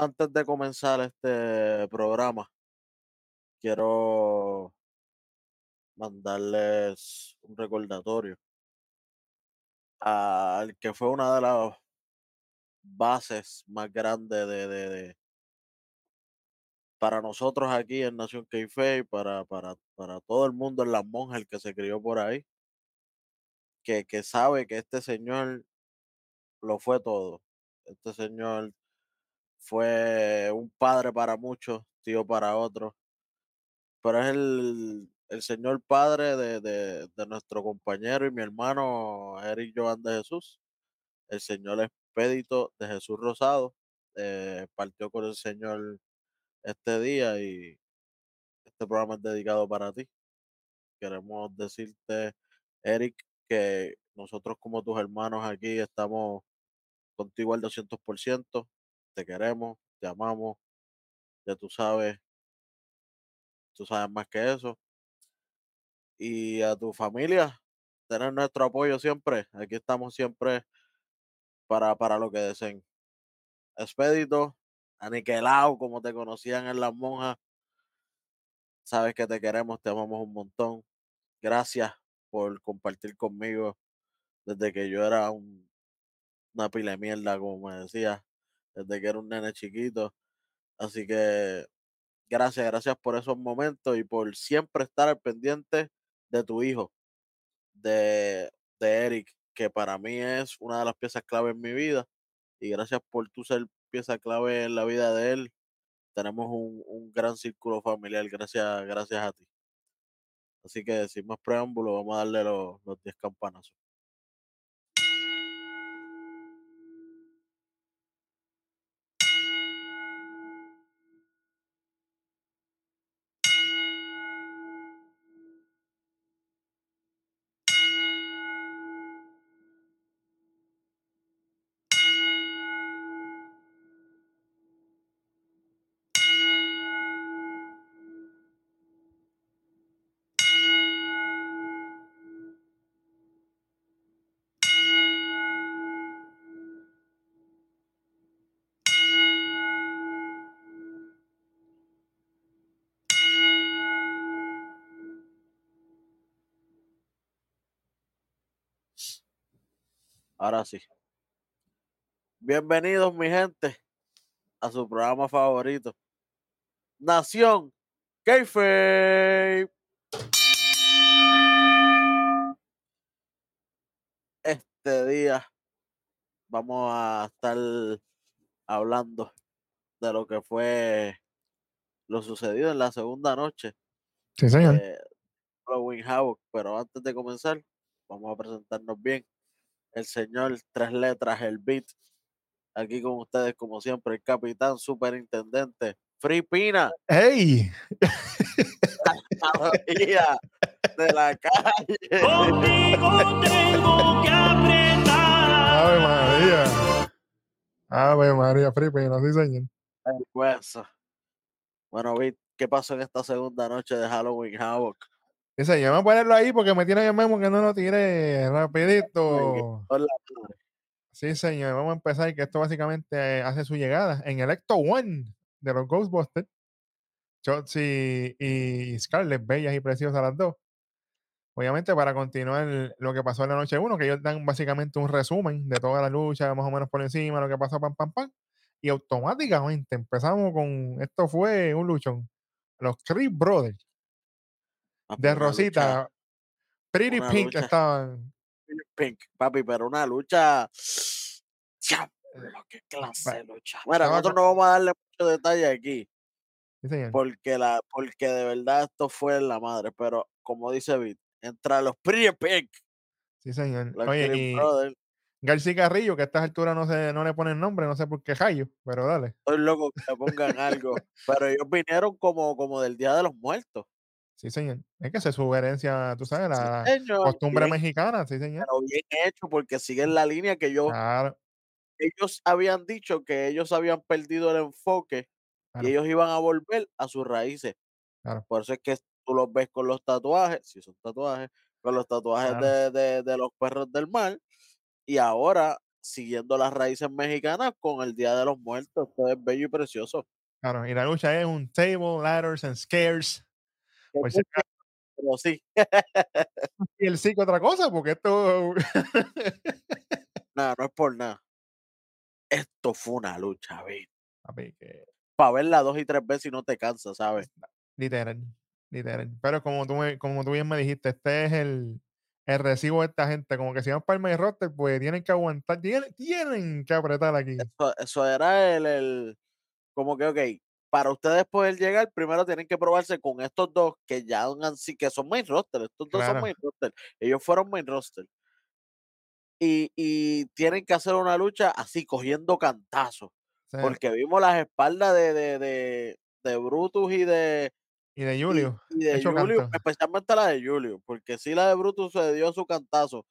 Antes de comenzar este programa, quiero mandarles un recordatorio al que fue una de las bases más grandes de, para nosotros aquí en Nación Keife y para, para, para todo el mundo en las monjas, el que se crió por ahí, que, que sabe que este señor lo fue todo. Este señor fue un padre para muchos, tío para otros, pero es el, el señor padre de, de- de nuestro compañero y mi hermano Eric Joan de Jesús, el señor expédito de Jesús Rosado, eh, partió con el señor este día y este programa es dedicado para ti. Queremos decirte, Eric, que nosotros como tus hermanos aquí estamos contigo al 200%, te queremos, te amamos, ya tú sabes, tú sabes más que eso. Y a tu familia, tener nuestro apoyo siempre. Aquí estamos siempre para, para lo que deseen. Expedito, aniquilado, como te conocían en las monjas. Sabes que te queremos, te amamos un montón. Gracias por compartir conmigo desde que yo era un- una pila de mierda, como me decía, desde que era un nene chiquito. Así que gracias, gracias por esos momentos y por siempre estar al pendiente de tu hijo, de, de Eric, que para mí es una de las piezas clave en mi vida. Y gracias por tú ser pieza clave en la vida de él. Tenemos un, un gran círculo familiar, gracias, gracias a ti. Así que sin más preámbulo, vamos a darle los, los 10 campanazos. Ahora sí. Bienvenidos, mi gente, a su programa favorito. Nación Keife. Este día vamos a estar hablando de lo que fue lo sucedido en la segunda noche Sí, señor. de Halloween Havoc. Pero antes de comenzar, vamos a presentarnos bien. El señor Tres Letras, el Beat. Aquí con ustedes, como siempre, el capitán superintendente Free Pina, ¡Ey! la de la calle. Contigo tengo que apretar. ¡Ave María! ¡Ave María Fripino! Sí, señor. El hueso. Bueno, Beat, ¿qué pasó en esta segunda noche de Halloween Havoc? Sí, señor. Vamos a ponerlo ahí porque me tiene el memo que no lo tire rapidito. Sí, señor. Vamos a empezar que esto básicamente eh, hace su llegada en el Ecto One de los Ghostbusters. Chotzi y Scarlett, bellas y preciosas las dos. Obviamente, para continuar lo que pasó en la noche 1, que ellos dan básicamente un resumen de toda la lucha, más o menos por encima, lo que pasó, pam, pam, pam. Y automáticamente empezamos con. Esto fue un luchón. Los Creed Brothers de una lucha Rosita, Pretty Pink lucha. estaban. Pink, papi, pero una lucha. Diablo, qué clase de lucha. Mira, estaba nosotros no vamos a darle mucho detalle aquí, Sí, señor. porque, la, porque de verdad esto fue la madre, pero como dice Beat, entre los Pretty Pink, Sí, señor. Oye, y García Carrillo, que a estas alturas no, se, no le ponen nombre, no sé por qué Jayo, pero dale. estoy loco que le pongan algo, pero ellos vinieron como, como del Día de los Muertos. Sí, señor. Es que esa es su herencia, tú sabes, Sí, la señor, costumbre bien, mexicana, sí, señor. pero bien hecho, porque siguen la línea que yo, Claro, ellos habían dicho que ellos habían perdido el enfoque Claro. y ellos iban a volver a sus raíces. Claro. Por eso es que tú los ves con los tatuajes, si son tatuajes, con los tatuajes Claro. de, de- de los perros del mar. Y ahora siguiendo las raíces mexicanas con el Día de los Muertos. Esto es bello y precioso. Claro, y la lucha es un table, ladders and scares. Por si busque- Pero sí, Y el sí que otra cosa, porque esto. nada, no es por nada. Esto fue una lucha, Papi, que Para verla dos y tres veces y no te cansas, ¿sabes? literal, literal. Pero como tú, me- como tú bien me dijiste, este es el, el recibo de esta gente. Como que si van para el main roster, pues tienen que aguantar, tienen, tienen que apretar aquí. Eso, eso era el, el, como que, ok, para ustedes poder llegar, primero tienen que probarse con estos dos que ya han, que son main roster, estos dos son main roster, ellos fueron main roster. Y, y tienen que hacer una lucha así, cogiendo cantazos, porque vimos las espaldas de, de, de, de Brutus y de, y de Julio. y, de Julio, canto. especialmente la de Julio, porque sí la de Brutus se dio su cantazo,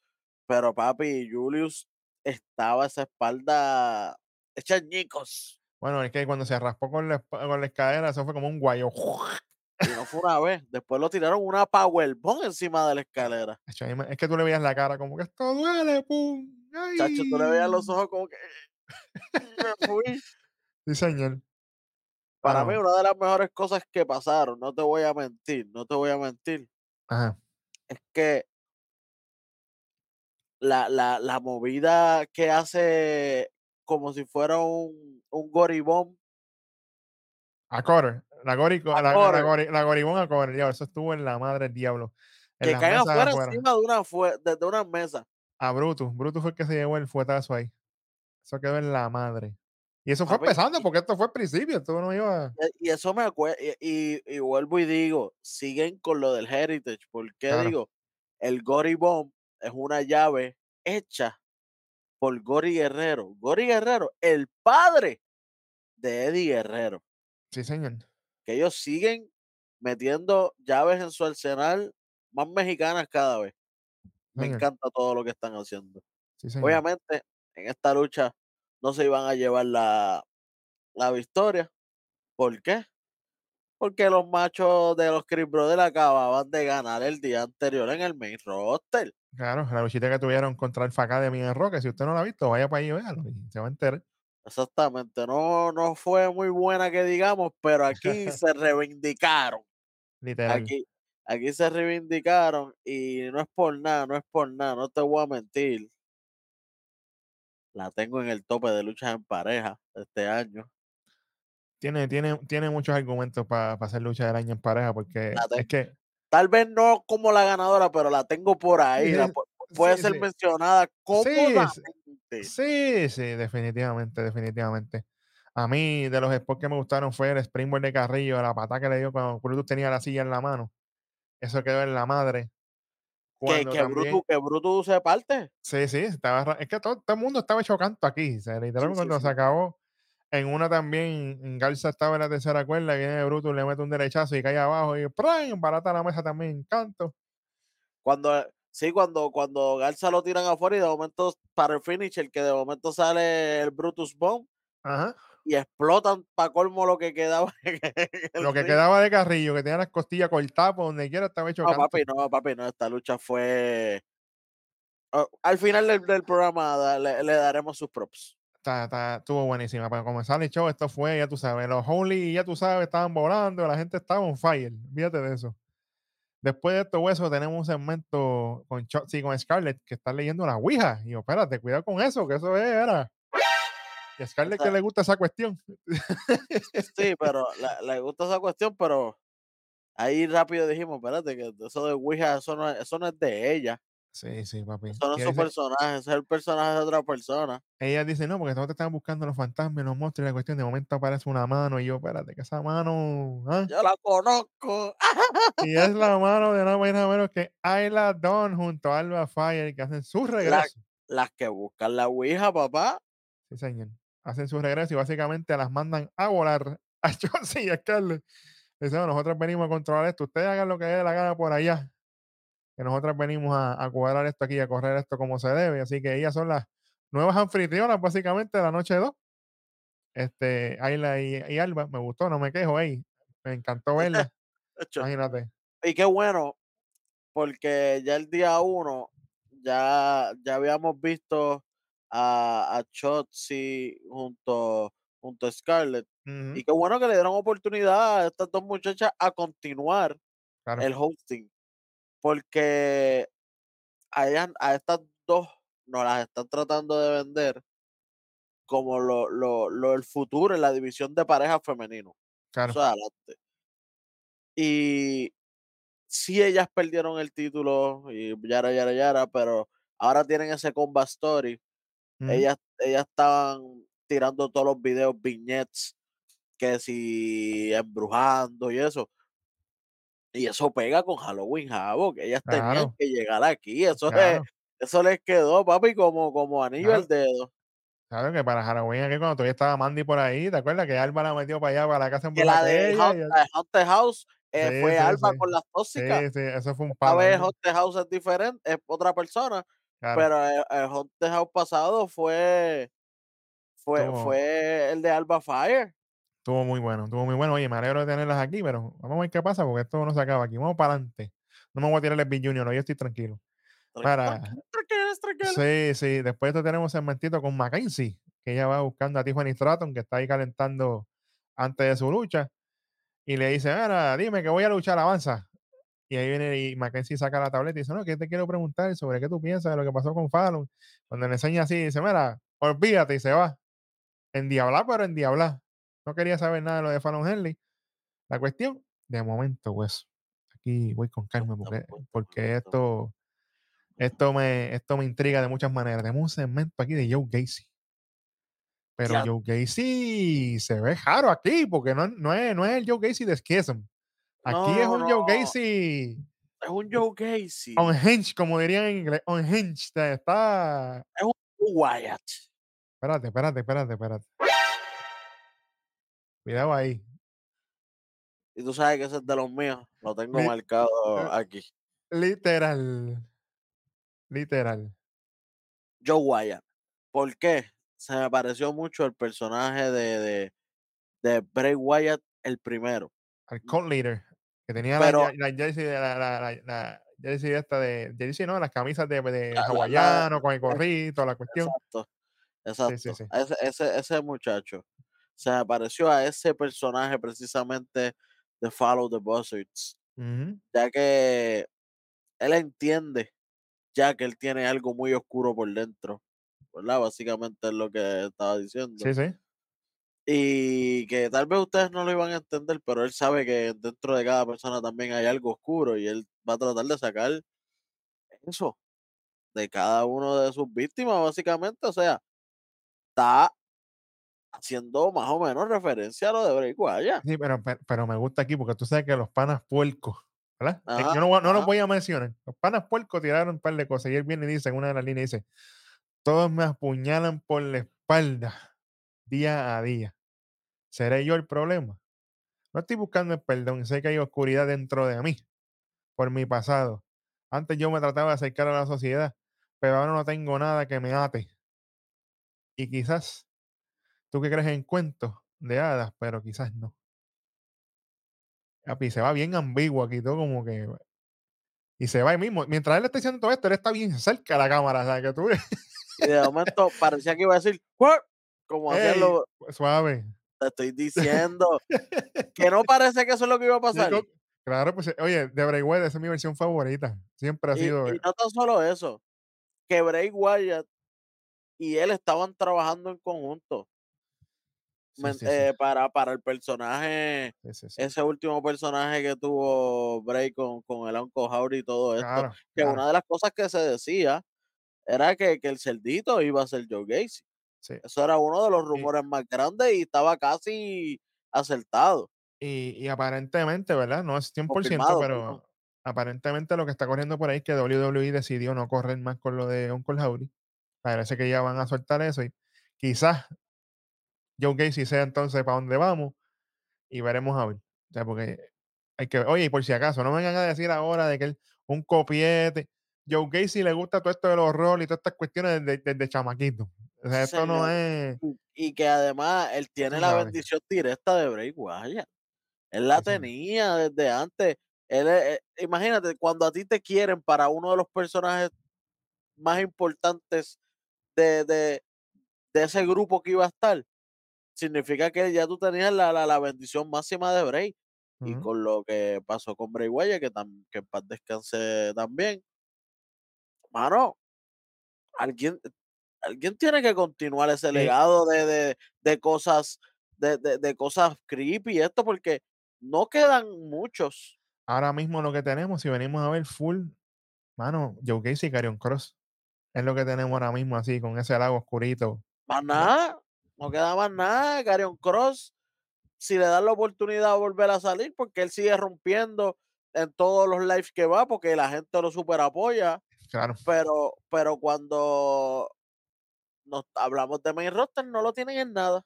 pero papi, Julius estaba esa espalda hecha añicos. Bueno, es que cuando se raspó con la, con la escalera, eso fue como un guayo. Y no fue una vez. Después lo tiraron una powerbomb encima de la escalera. Es que tú le veías la cara como que esto duele, pum. Chacho, tú le veías los ay". ojos como que. me fui. Sí, señor. Para mí, una de las mejores cosas que pasaron, no te voy a mentir, no te voy a mentir, Ajá. es que la, la, la movida que hace como si fuera un, un goribón, A Cotter. La, gori, A la, la, gori- la goribón a Cotter. diablo, eso estuvo en la madre del diablo. En que mesas afuera, afuera. encima de una, fue, desde una mesa. A Brutus. Brutus fue el que se llevó el fuetazo ahí. Eso quedó en la madre. Y eso fue empezando porque esto fue al principio. Esto no iba. Y- Y eso me acuerdo, y, y- y vuelvo y digo, siguen con lo del heritage, porque Claro. digo, el Gory Bomb es una llave hecha por Gory Guerrero. Gory Guerrero, el padre de Eddie Guerrero, Sí, señor. que ellos siguen metiendo llaves en su arsenal más mexicanas cada vez. Me señor. encanta todo lo que están haciendo. Sí, señor. Obviamente, en esta lucha no se iban a llevar la, la victoria. ¿Por qué? Porque los machos de los Chris Brothers acababan de ganar el día anterior en el main roster. Claro, la luchita que tuvieron contra el Academy en Roque. Si usted no la ha visto, vaya para ahí y véalo. Y se va a enterar. Exactamente. No, no fue muy buena que digamos, pero aquí se reivindicaron. Literal. Aquí, aquí se reivindicaron y no es por nada, no es por nada, no te voy a mentir. La tengo en el tope de luchas en pareja este año. Tiene, tiene, tiene muchos argumentos para hacer lucha del año en pareja porque es que Tal vez no como la ganadora, pero la tengo por ahí. la puede sí, ser sí. mencionada sí, cómodamente. sí, sí, definitivamente, definitivamente. A mí, de los spots que me gustaron fue el Springboard de Carrillo, la patada que le dio cuando Brutus tenía la silla en la mano. Eso quedó en la madre. Que, que, también- Brutus, que Brutus se parte. Sí, sí, estaba, es que todo, todo el mundo estaba hecho canto aquí. O sea, literalmente sí, cuando se acabó, en una también, Garza estaba en la tercera cuerda, viene Brutus, le mete un derechazo y cae abajo y ¡pran! barata la mesa también, canto. Cuando, sí, cuando, cuando Garza lo tiran afuera y de momento para el finish, el que de momento sale el Brutus Bomb Ajá. y explotan para colmo lo que quedaba. Lo que quedaba de Carrillo, que tenía las costillas cortadas por donde quiera, estaba hecho No, canto. papi, no, papi, no, esta lucha fue. Oh, al final del, del programa le daremos sus props. Está, está- estuvo buenísima. Para comenzar el show, esto fue, ya tú sabes, los Holy, ya tú sabes, estaban volando, la gente estaba on fire. Fíjate de eso. Después de esto, hueso, tenemos un segmento con Chotzi y con Scarlett que está leyendo la Ouija. Y yo, espérate, cuidado con eso, que eso es, era. Y a Scarlett que sea- le gusta esa cuestión. Sí, pero la- le gusta esa cuestión, pero ahí rápido dijimos, espérate, que eso de Ouija, eso no, es- eso no es de ella. Sí, sí, papi. Eso no es su dice, personaje, ese es el personaje de otra persona. ella dice, no, porque todos te están buscando los fantasmas, los monstruos, y la cuestión de momento aparece una mano. Y yo, espérate, que esa mano. ¿ah? Yo la conozco. Y es la mano de nada más menos que Ayla Dawn junto a Alba Fire que hacen su regreso. Las que buscan la Ouija, papá. Sí, señor. Hacen su regreso y básicamente las mandan a volar a Johnson y a Scarlett. Dicen, "No, nosotros venimos a controlar esto. Ustedes hagan lo que dé la gana por allá. Que nosotros venimos a, a cuadrar esto aquí, a correr esto como se debe. Así que ellas son las nuevas anfitrionas, básicamente, de la noche 2. Este, Ayla y, y Alba, me gustó, no me quejo, ey. Me encantó. Hecho, Imagínate. Y qué bueno, porque ya el día uno ya, ya habíamos visto a, a Shotzi junto, junto a Scarlett. Y qué bueno que le dieron oportunidad a estas dos muchachas a continuar claro, el hosting. Porque a, ellas- a estas dos nos las están tratando de vender como lo, lo, lo el futuro en la división de parejas femenino. claro. Eso es adelante. Y sí ellas perdieron el título y yara, yara, yara, pero ahora tienen ese combat story. ujú, Ellas, ellas estaban tirando todos los videos, vignettes, que si embrujando y eso. Y eso pega con Halloween Havoc. Ellas tenían que llegar aquí. Eso, Claro. es- eso les quedó, papi, como, como anillo Claro. al dedo. Claro que para Halloween aquí cuando todavía estaba Mandy por ahí, ¿te acuerdas? Que Alba la metió para allá, para la casa Que la de aquella, Haunted, House eh, Sí, fue sí, Alba sí. con las tóxicas. Sí, sí, eso fue un Esta palo. vez ahí, Haunted House es diferente, es otra persona. claro. Pero el, el Haunted House pasado fue, fue, fue el de Alba Fire. Estuvo muy bueno, estuvo muy bueno. Oye, me alegro de tenerlas aquí, pero vamos a ver qué pasa porque esto no se acaba aquí. Vamos para adelante. No me voy a tirar el Big Junior, hoy estoy tranquilo. Tran- Para-. Sí, sí. Después de esto tenemos el segmentito con Mackenzie, que ella va buscando a Tiffany Stratton, que está ahí calentando antes de su lucha. Y le dice, mira, dime que voy a luchar, avanza. Y ahí viene y Mackenzie saca la tableta y dice, no, que te quiero preguntar sobre qué tú piensas de lo que pasó con Fallon. Cuando le enseña así, dice, mira, olvídate y se va. En diablar, pero en diablar. No quería saber nada de lo de Fallon Henley. La cuestión, de momento, pues, aquí voy con calma porque, esto, esto, me, esto me intriga de muchas maneras. Tenemos un segmento aquí de Joe Gacy. Pero. Joe Gacy se ve raro aquí porque no, no, es, no es el Joe Gacy de Schism. Aquí es No, un Joe Gacy Es un Joe Gacy. unhinged, como dirían en inglés. Unhinged. Está. Es un Wyatt. Espérate, espérate, espérate, espérate. Cuidado ahí. Y tú sabes que ese es de los míos. Lo tengo Li- marcado eh, aquí. Literal. Literal. Joe Wyatt. ¿Por qué? Se me pareció mucho el personaje de, de, de Bray Wyatt, el primero. Al cult leader. Que tenía Pero- la, la jersey de la, la, la, jersey esta de. Jersey, ¿no? Las camisas de, de hawaiano con el gorrito, la cuestión. Exacto. Exacto. sí, sí. Ese, ese, ese muchacho se me pareció a ese personaje precisamente de Follow the Buzzards. Ya que él entiende ya que él tiene algo muy oscuro por dentro. ¿Verdad? Básicamente es lo que estaba diciendo. Sí, sí. Y que tal vez ustedes no lo iban a entender, pero él sabe que dentro de cada persona también hay algo oscuro y él va a tratar de sacar eso de cada uno de sus víctimas, básicamente. O sea, está haciendo más o menos referencia a lo de Bray Wyatt. Sí, pero, pe- pero me gusta aquí porque tú sabes que los panas puercos, ¿verdad? Eh, Ajá, yo no, no los voy a mencionar. Los panas puercos tiraron un par de cosas y él viene y dice en una de las líneas, dice, todos me apuñalan por la espalda día a día. ¿Seré yo el problema? No estoy buscando el perdón, sé que hay oscuridad dentro de mí por mi pasado. Antes yo me trataba de acercar a la sociedad, pero ahora no tengo nada que me ate. Y quizás tú que crees en cuentos de hadas, pero quizás no. Papi, se va bien ambiguo aquí, todo como que. Y se va ahí mismo. Mientras él está diciendo todo esto, él está bien cerca de la cámara, ¿sabes? Que tú Y de momento parecía que iba a decir, "What?", como Ey, los- suave. te estoy diciendo, que no parece que eso es lo que iba a pasar. Claro, pues, oye, de Bray Wyatt, esa es mi versión favorita. Siempre ha Y, sido. y no tan solo eso, que Bray Wyatt y él estaban trabajando en conjunto sí, sí, eh, para, para el personaje, ese último personaje que tuvo Bray con, con el Uncle Howdy y todo esto. Claro, Que claro, una de las cosas que se decía era que, que el cerdito iba a ser Joe Gacy. sí. Eso era uno de los rumores más grandes y estaba casi acertado. Y, y aparentemente, ¿verdad? No es 100%, Confirmado, pero aparentemente lo que está corriendo por ahí es que WWE decidió no correr más con lo de Uncle Howdy. Parece que ya van a soltar eso y quizás Joe Gacy sea entonces para dónde vamos y veremos a ver. O sea, porque hay que Oye, y por si acaso, no me vengan a decir ahora de que él un copiete. Joe Gacy le gusta todo esto de los roles y todas estas cuestiones desde, desde chamaquito. O sea, esto no es. Y que además él tiene la bendición directa de Bray Wyatt. Él la Sí, tenía desde antes. Él, es- eh, imagínate, cuando a ti te quieren para uno de los personajes más importantes de, de, de ese grupo que iba a estar, significa que ya tú tenías la, la, la bendición máxima de Bray. Y con lo que pasó con Bray Wyatt, que, tam- que en paz descanse también, mano, alguien, alguien tiene que continuar ese legado de, de, de cosas, de, de, de cosas creepy y esto, porque no quedan muchos. Ahora mismo lo que tenemos, si venimos a ver full, mano, Joe Gacy y Carion Cross. Es lo que tenemos ahora mismo así, con ese lago oscurito. Más nada, no queda más nada. Carion Cross, si le dan la oportunidad de volver a salir, porque él sigue rompiendo en todos los lives que va, porque la gente lo super apoya, Claro, pero, pero cuando nos hablamos de main roster, no lo tienen en nada.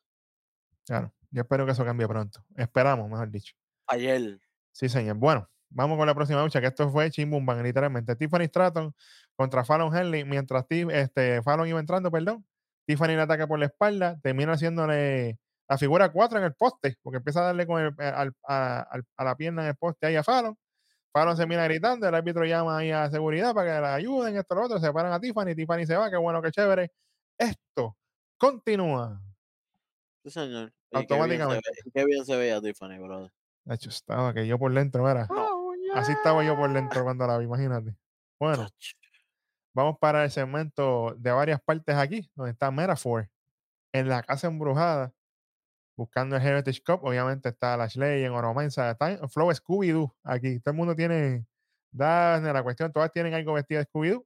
claro. Yo espero que eso cambie pronto. Esperamos, mejor dicho. Ayer, Sí, señor. Bueno, vamos con la próxima lucha, que esto fue Chimbumban, literalmente. Tiffany Stratton contra Fallon Henley, mientras este, Fallon iba entrando, perdón. Tiffany le ataca por la espalda, termina haciéndole la figura 4 en el poste, porque empieza a darle con el- eh, al- a, la pierna en el poste ahí a Fallon. Fallon se mira gritando, el árbitro llama ahí a seguridad para que la ayuden, esto, lo otro, se paran a Tiffany, Tiffany se va, qué bueno, qué chévere. Esto continúa. sí señor. Y qué bien se, ve- Automáticamente. qué bien se veía Tiffany, brother. De hecho, estaba que yo por dentro, era. No, Así estaba yo por dentro cuando la vi, imagínate. Bueno. Vamos para el segmento de varias partes aquí, donde está Metaphor en la casa embrujada, buscando el Heritage Cup. Obviamente está Lashley en Oromensa, Flow Scooby-Doo aquí. Todo el mundo tiene, da la cuestión, todas tienen algo vestido de Scooby-Doo.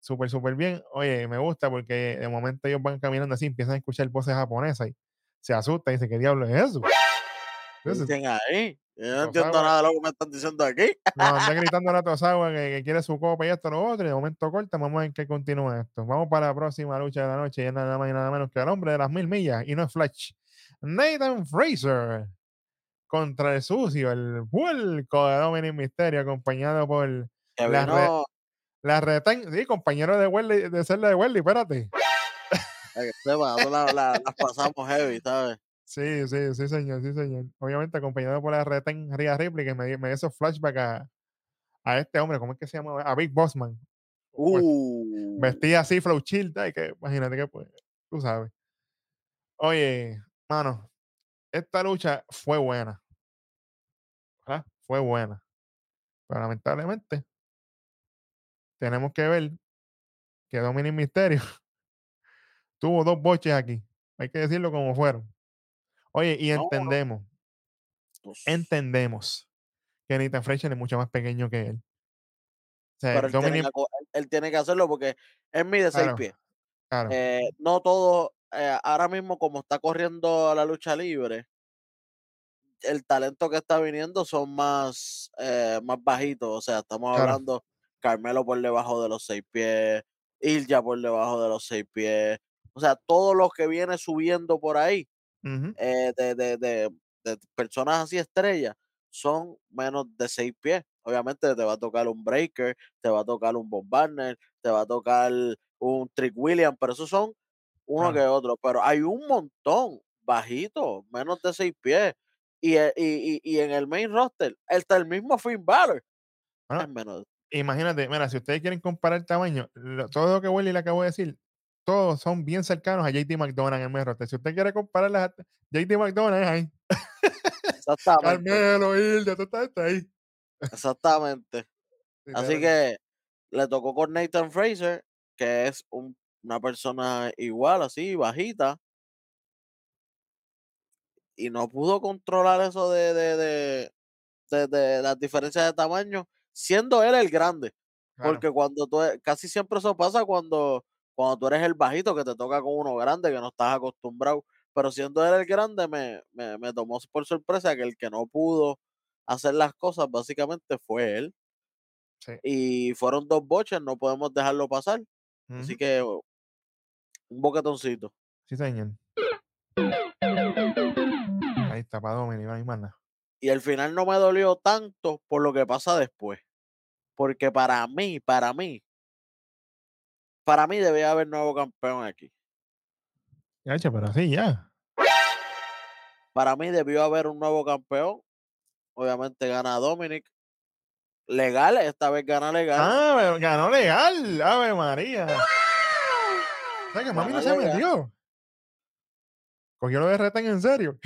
Súper, súper bien. Oye, me gusta porque de momento ellos van caminando así, empiezan a escuchar voces japonesas y se asustan y dicen, ¿qué diablo es eso? ¿Qué Entonces, dicen ahí? Yo no entiendo nada de lo que me están diciendo aquí. Nos anda gritando la Tosawa que, que quiere su copa y esto, lo otro, y de momento corta, vamos a ver qué continúa esto. Vamos para la próxima lucha de la noche, y es nada más y nada menos que el hombre de las mil millas, y no es Flash. Nathan Fraser contra el sucio, el vuelco de Dominic Mysterio, acompañado por Que La re- vino, la reten, sí, compañero de Welly, de serle de Welly, espérate. para que sepa, nosotros la- la- las pasamos heavy, ¿sabes? Sí, sí, sí, señor, sí, señor. Obviamente acompañado por la reten Rhea Ripley, que me, dio- me hizo flashback a, a este hombre, ¿cómo es que se llama? A Big Bossman. Pues, Uh, vestía así, flow chill, ay, que imagínate que pues, tú sabes. Oye, mano, esta lucha fue buena. ¿verdad? Fue buena. Pero lamentablemente, tenemos que ver que Dominic Mysterio tuvo dos boches aquí. Hay que decirlo como fueron. Oye, y No, no. entendemos, pues, entendemos que Nathan Fraser es mucho más pequeño que él. O sea, pero él tiene, que, él- tiene que hacerlo porque él mide seis claro, pies. claro, Eh, no todo, eh, ahora mismo como está corriendo la lucha libre, el talento que está viniendo son más, eh, más bajitos. O sea, estamos claro. hablando Carmelo por debajo de los seis pies, Ilja por debajo de los seis pies. O sea, todos los que viene subiendo por ahí Eh, de, de, de, de personas así estrellas son menos de seis pies. Obviamente te va a tocar un Breaker, te va a tocar un Bob Barner, te va a tocar un Trick William, pero esos son uno que otro. Pero hay un montón bajito, menos de seis pies. Y, e- y, y, y en el main roster, está el mismo Finn Balor. Bueno, es menos. imagínate, mira, si ustedes quieren comparar el tamaño, lo- todo lo que Welly le acabo de decir, todos son bien cercanos a JT McDonald en roster. Si usted quiere compararlas, a JT McDonald es ahí. Exactamente. Carmelo, Hilda, todo está ahí. Exactamente. Así que le tocó con Nathan Fraser, que es un- una persona igual, así, bajita. Y no pudo controlar eso de, de, de, de- de las diferencias de tamaño, siendo él el grande. Claro, Porque cuando tú, casi siempre eso pasa cuando, cuando tú eres el bajito, que te toca con uno grande, que no estás acostumbrado. Pero siendo él el grande, me, me, me tomó por sorpresa que el que no pudo hacer las cosas, básicamente fue él. sí. Y fueron dos boches, no podemos dejarlo pasar. Así que oh, un boquetoncito. Sí, señor. Ahí está, para hay más nada. Y el final no me dolió tanto por lo que pasa después. Porque para mí, para mí, para mí debía haber nuevo campeón aquí. Ya, che, pero sí, ya. Para mí debió haber un nuevo campeón. Obviamente gana Dominic. Legal, esta vez gana legal. Ah, pero ganó legal. Ave María. ¿Sabes que Van mami no se metió? Cogió lo de retén en serio.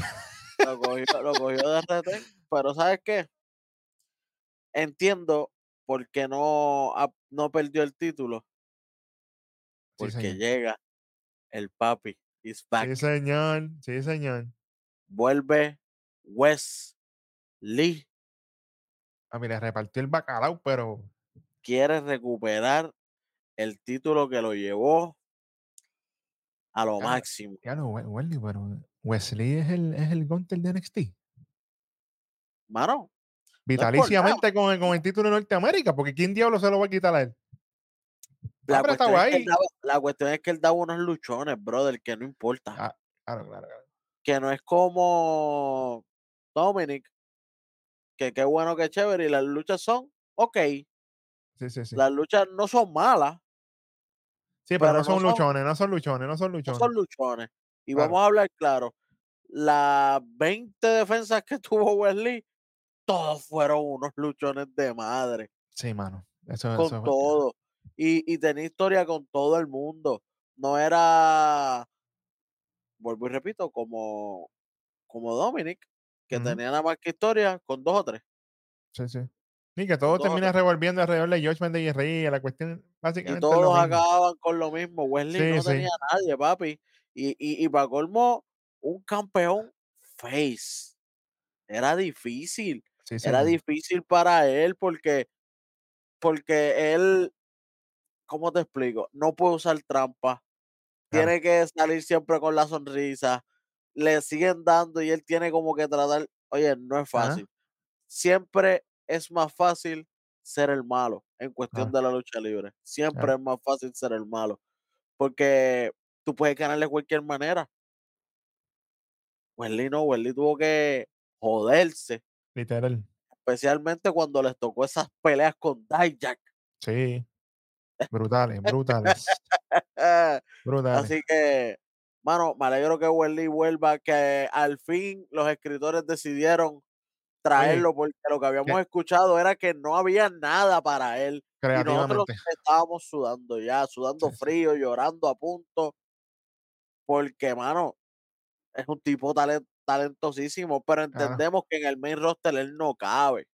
Lo cogió, lo cogió de retén, pero ¿sabes qué? Entiendo por qué no, no perdió el título. Sí, Porque señor. llega el papi. He's back. Sí, señor. Sí, señor. Vuelve Wes Lee. Ah, mira, repartió el bacalao, pero Quiere recuperar el título que lo llevó a lo máximo. ya lo, We- Welly, pero Wesley es el, es el Gunter de NXT. Mano, Vitaliciamente con, el, con el título de Norteamérica, porque ¿quién diablo se lo va a quitar a él? La apretado cuestión, es que él ahí. daba, la cuestión es que él daba unos luchones, brother, que no importa. Ah, claro, claro, claro. Que no es como Dominic, que qué bueno, que chévere, y las luchas son ok. Sí, sí, sí. Las luchas no son malas, Sí, pero, pero no no son son- luchones, no son luchones, no son no luchones. son luchones. Y Claro. vamos a hablar claro, las 20 defensas que tuvo Wesley, todos fueron unos luchones de madre. Sí, mano. Eso, con eso es- todo. Y, y tenía historia con todo el mundo. No era, vuelvo y repito, como, como Dominic, que tenía nada más que historia con dos o tres. Sí, sí. Y que todo termina revolviendo alrededor de George Mendes y Rey. La cuestión Y básicamente lo todos acababan con lo mismo. Wesley Sí, no sí. tenía a nadie, papi. Y, y, y para colmo, un campeón face. Era difícil. Sí, Era difícil para él porque, porque él, ¿cómo te explico? No puede usar trampa. Tiene que salir siempre con la sonrisa. Le siguen dando y él tiene como que tratar. Oye, no es fácil. Siempre es más fácil ser el malo en cuestión de la lucha libre. Siempre es más fácil ser el malo. Porque tú puedes ganarle de cualquier manera. Wesley no, Wesley tuvo que joderse. Literal. Especialmente cuando les tocó esas peleas con Dijak. Sí. Brutales, brutales. Brutales. Así que, mano, me alegro que Wesley vuelva, que al fin los escritores decidieron traerlo, porque lo que habíamos escuchado era que no había nada para él. Y nosotros estábamos sudando ya, sudando Sí, sí. frío, llorando a punto, porque, mano, es un tipo talen- talentosísimo, pero Claro. entendemos que en el main roster él no cabe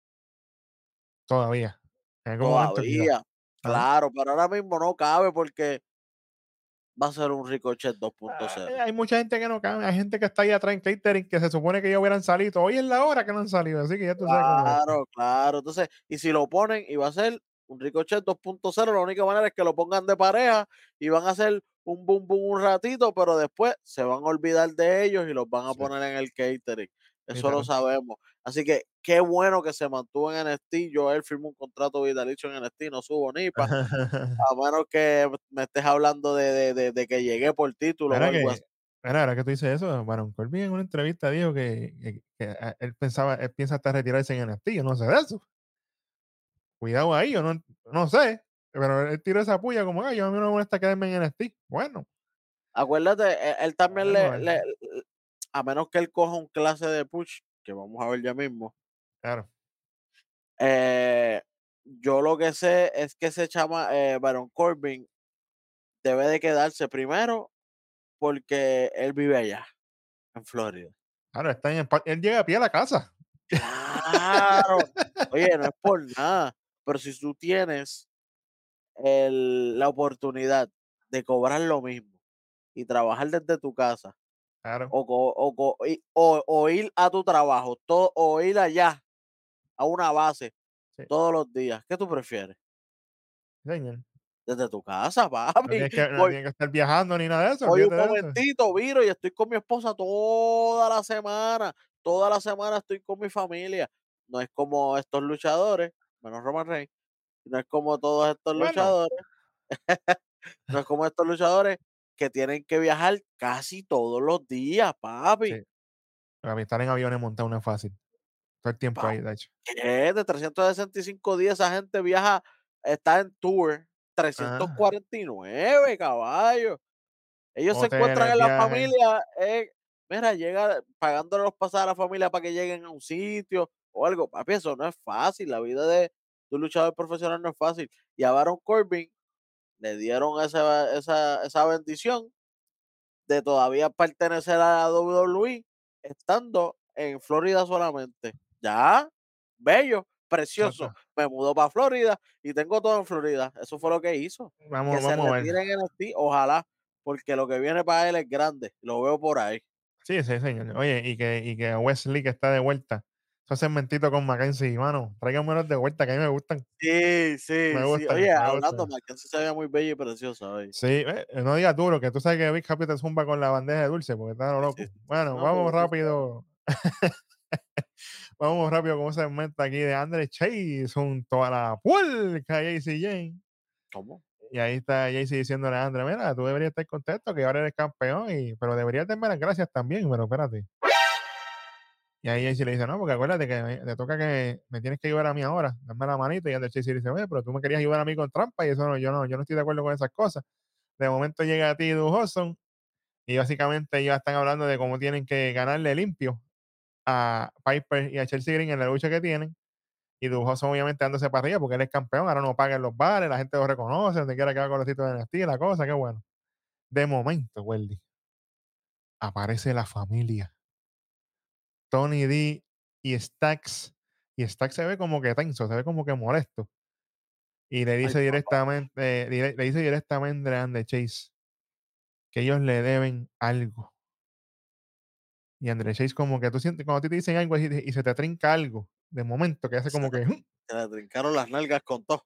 Todavía. En algún todavía. Claro, pero ahora mismo no cabe porque va a ser un Ricochet 2.0. Ah, Hay mucha gente que no cabe, hay gente que está ahí atrás en catering que se supone que ya hubieran salido. Hoy es la hora que no han salido, así que ya tú sabes cómo es esto. Claro, claro. Entonces, y si lo ponen y va a ser un Ricochet 2.0, la única manera es que lo pongan de pareja y van a hacer un boom boom un ratito, pero después se van a olvidar de ellos y los van a Sí. poner en el catering. Eso lo sabemos. Así que qué bueno que se mantuvo en NXT. Yo él firmó un contrato vitalicio en NXT, no subo ni pa, a menos que me estés hablando de, de- de- de que llegué por título o Mira algo que, así. mira, ahora que tú dices eso, Baron Corbin en una entrevista dijo que, que- que él pensaba, él piensa hasta retirarse en NXT, yo no sé de eso. Cuidado ahí, yo no, no sé, pero él tiró esa puya como, ay, yo a mí no me molesta quedarme en NXT. Bueno, Acuérdate, él, él también le, le- le- a menos que él coja un clase de push, que vamos a ver ya mismo. claro, Eh, yo lo que sé es que ese chama, eh, Baron Corbin, debe de quedarse primero porque él vive allá, en Florida. claro, está en él llega a pie a la casa. Claro. Oye, no es por nada, pero si tú tienes el- la oportunidad de cobrar lo mismo y trabajar desde tu casa Claro, o, o, o- o ir a tu trabajo todo, o ir allá a una base Sí. todos los días, ¿qué tú prefieres? señor. Desde tu casa, No papi. tienes que, no Voy- tienes que estar viajando ni nada de eso. Voy un eso. momentito, viro y estoy con mi esposa toda la semana. Toda la semana estoy con mi familia. No es como estos luchadores, menos Roman Reigns. No es como todos estos Bueno. luchadores. no es como estos luchadores que tienen que viajar casi todos los días, papi. Sí. Papi, estar en aviones montados no es fácil. Todo el tiempo ahí, de hecho. ¿Qué? De 365 días esa gente viaja, está en tour. 349, caballos. Ellos se encuentran en la familia, eh, mira, llega pagándole los pasajes a la familia para que lleguen a un sitio o algo. Papi, eso no es fácil. La vida de, de un luchador profesional no es fácil. Y a Baron Corbin le dieron esa, esa, esa bendición de todavía pertenecer a la WWE estando en Florida solamente. Ya, bello, precioso. Me mudó para Florida y tengo todo en Florida. Eso fue lo que hizo. Vamos, que se vamos en NXT, ojalá, porque lo que viene para él es grande. Lo veo por ahí. Sí, sí, señor. Oye, y que, y que Wesley que está de vuelta. Esos segmentitos con Mackenzie, mano. Tráiganmelos de vuelta, que a mí me gustan. Sí, sí, Me sí. gustan, Oye, me hablando, gustan. Mackenzie se veía muy bella y preciosa hoy. Sí, eh, no digas duro, que tú sabes que Big Happy te zumba con la bandeja de dulce, porque está loco. sí. Bueno, No, vamos rápido. vamos rápido con un segmento aquí de Andre Chase junto a la puerca JC Jane. ¿Cómo? Y ahí está JC diciéndole a Andre, mira, tú deberías estar contento que ahora eres campeón, y, pero deberías darme las gracias también, pero espérate. Y ahí JC le dice, no, porque acuérdate que te toca que me tienes que ayudar a mí ahora, dame la manita. Y Chase le dice, oye, pero tú me querías ayudar a mí con trampa y eso no, yo no, yo no estoy de acuerdo con esas cosas. De momento llega a ti Du Hudson y básicamente ellos están hablando de cómo tienen que ganarle limpio a Piper y a Chelsea Green en la lucha que tienen. Y Du Hudson obviamente dándose para arriba porque él es campeón, ahora no paga en los bares, la gente lo reconoce, donde quiera que haga con los títulos de NXT, la cosa, qué bueno. De momento, Weldy, aparece la familia. Tony D y Stax. Y Stax se ve como que tenso, se ve como que molesto. Y le dice directamente, le, le dice directamente a Andy Chase que ellos le deben algo. Y André Chase como que tú sientes, cuando a ti te dicen algo y, y se te trinca algo, de momento, que hace como que... Se le trincaron las nalgas con todo.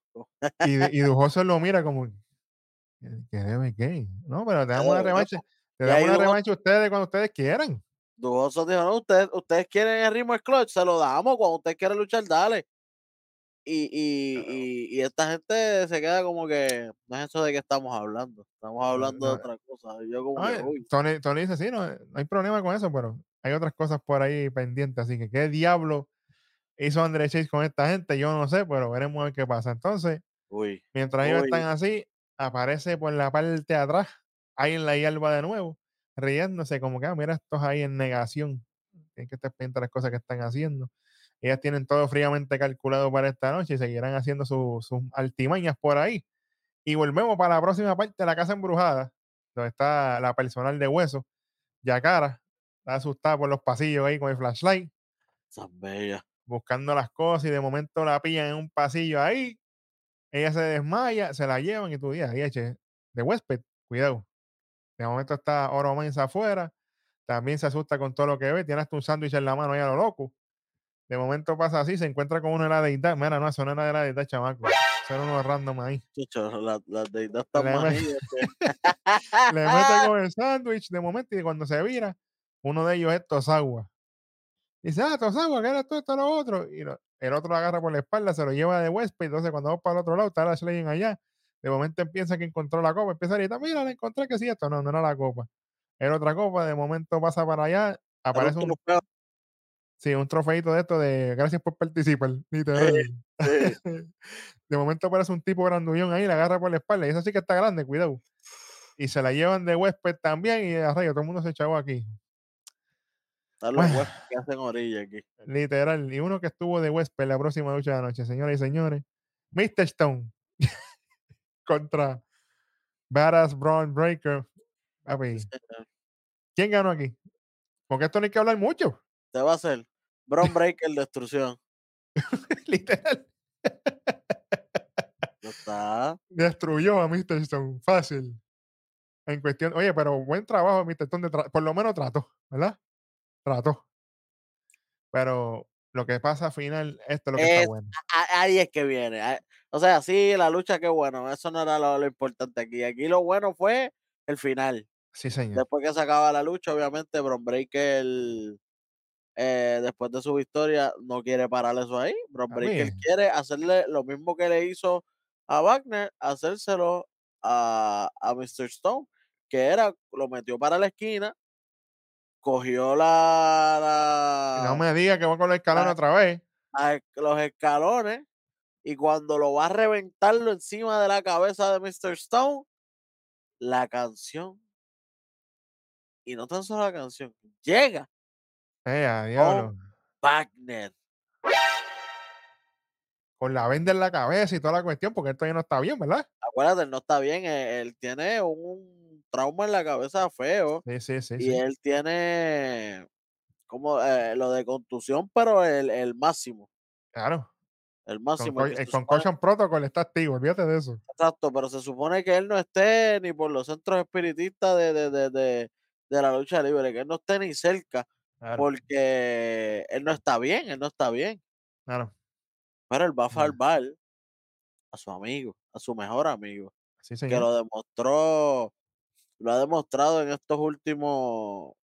Y, y Dujoso lo mira como... ¿Que que debe qué? No, pero te damos una revancha. Te damos una revancha a ustedes cuando ustedes quieran. Dujoso dijo, no, ustedes, ustedes quieren el ritmo clutch, se lo damos. Cuando usted quiere luchar, dale. Y, y, y, y esta gente se queda como que, no es eso de que estamos hablando. Estamos hablando no. de otra cosa. Yo como que, uy, Tony, Tony dice, sí, no, no hay problema con eso, pero hay otras cosas por ahí pendientes. Así que, ¿qué diablo hizo André Chase con esta gente? Yo no sé, pero veremos a ver qué pasa. Entonces, uy. mientras ellos están así, aparece por la parte de atrás, ahí en la hierba de nuevo, riéndose, como que, ah, mira, estos ahí en negación. Tienen que estar pendientes de las cosas que están haciendo. Ellas tienen todo fríamente calculado para esta noche y seguirán haciendo su- sus altimañas por ahí. Y volvemos para la próxima parte de la casa embrujada, donde está la personal de hueso, Yacara, está asustada por los pasillos ahí con el flashlight, Esas bellas. buscando las cosas y de momento la pillan en un pasillo ahí. Ella se desmaya, se la llevan y tú dices, eche, de huésped, cuidado. De momento está Oro Mensa afuera, también se asusta con todo lo que ve, tiene hasta un sándwich en la mano ahí a lo loco. De momento pasa así, se encuentra con uno de la deidad. Mira, no, eso no era de la deidad, chamaco. Eso era uno random ahí. Chucho, las la deidades están Le que- Le mete con el sándwich de momento y cuando se vira, uno de ellos es Tosagua. Dice, ah, Tosagua, que era tú, esto, lo otro. Y lo- el otro lo agarra por la espalda, se lo lleva de huésped. Entonces, cuando va para el otro lado, está la Schleien allá. De momento empieza que encontró la copa. Empieza a gritar, mira, la encontré que sí, esto no, no era la copa. Era otra copa. De momento pasa para allá, aparece un sí, un trofeito de esto de gracias por participar. Literal. sí. de momento aparece un tipo grandullón ahí, la agarra por la espalda. Y eso sí que está grande, cuidado. Y se la llevan de huésped también. Y a rayo, todo el mundo se echó aquí. Están los Bueno. que hacen orilla aquí. Literal. Y uno que estuvo de huésped la próxima lucha de la noche, señoras y señores. Mr. Stone contra Badass Braun Breaker. Papi, ¿quién ganó aquí? Porque esto no hay que hablar mucho. Te va a hacer Bron Breaker destrucción. Literal. Ya está. Destruyó a Mr. Stone. Fácil. En cuestión. Oye, pero buen trabajo, Mr. Stone. de tra- por lo menos trató, ¿verdad? Trató. Pero lo que pasa al final, esto es lo que Es- está bueno. Ahí es que viene. ah, O sea, sí, la lucha, qué bueno. Eso no era lo, lo importante aquí. Aquí lo bueno fue el final. Sí, señor. Después que se acaba la lucha, obviamente, Bron Breaker, eh, después de su victoria, no quiere parar eso ahí. Bron Papi. Breaker quiere hacerle lo mismo que le hizo a Wagner, hacérselo a, a Mr. Stone, que era, lo metió para la esquina, cogió la, no me diga que voy con los escalones la- otra vez. los escalones y cuando lo va a reventarlo encima de la cabeza de Mr. Stone, la canción, y no tan solo la canción, llega Eh, a diablo. Wagner. con la venda en la cabeza y toda la cuestión, porque él todavía no está bien, ¿verdad? Acuérdate, él no está bien, eh, él tiene un trauma en la cabeza feo Sí, sí, sí. y sí. él tiene como eh, lo de contusión, pero el, el máximo, Claro. el máximo. Concor- el supone- Concussion Protocol está activo, olvídate de eso. exacto, pero se supone que él no esté ni por los centros espiritistas de, de, de, de, de la lucha libre, que él no esté ni cerca, Claro. porque él no está bien, él no está bien. claro. Pero él va a salvar a su amigo, a su mejor amigo, Sí, que lo demostró, lo ha demostrado en estos últimos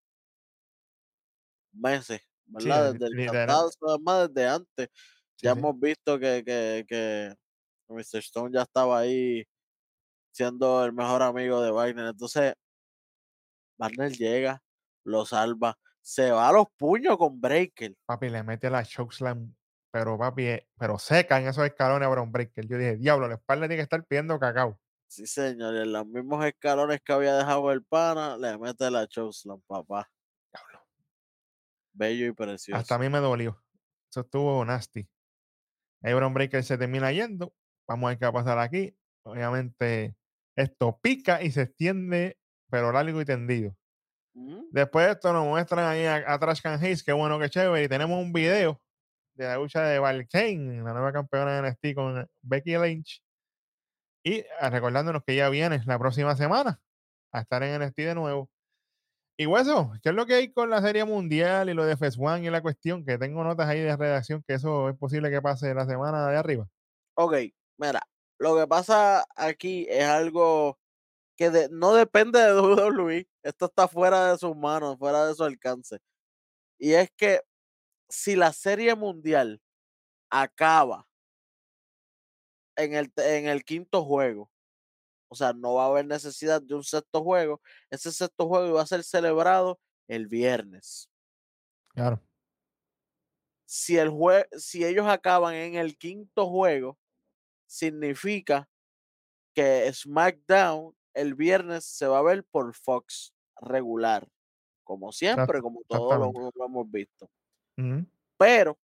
meses, ¿verdad? Desde el cantazo, además desde antes. Sí, ya sí. hemos visto que, que, que Mr. Stone ya estaba ahí siendo el mejor amigo de Wagner. Entonces, Wagner llega, lo salva, se va a los puños con Breaker. Papi, le mete la chokeslam, pero papi, eh, pero seca en esos escalones a Bron Breaker. Yo dije, diablo, la espalda tiene que estar pidiendo cacao. Sí, señor, en los mismos escalones que había dejado el pana, le mete la chokeslam, papá. Diablo. Bello y precioso. Hasta a mí me dolió. Eso estuvo nasty. Ahí Bron Breaker se termina yendo. Vamos a ver qué va a pasar aquí. Obviamente, esto pica y se extiende, pero largo y tendido. Después de esto nos muestran ahí a, a Trash Can Hayes, qué bueno, qué chévere. Y tenemos un video de la lucha de Val Kane, la nueva campeona de NXT con Becky Lynch. Y recordándonos que ya viene la próxima semana a estar en NXT de nuevo. Y Hueso, ¿qué es lo que hay con la Serie Mundial y lo de Fest One y la cuestión? Que tengo notas ahí de redacción que eso es posible que pase la semana de arriba. Ok, mira, lo que pasa aquí es algo que no depende de WWE. Esto está fuera de sus manos, fuera de su alcance. Y es que si la serie mundial acaba en el, en el quinto juego, o sea, no va a haber necesidad de un sexto juego, ese sexto juego va a ser celebrado el viernes. Claro. Si, el jue- si ellos acaban en el quinto juego, significa que SmackDown el viernes se va a ver por Fox regular, como siempre, como todo lo, lo hemos visto. Pero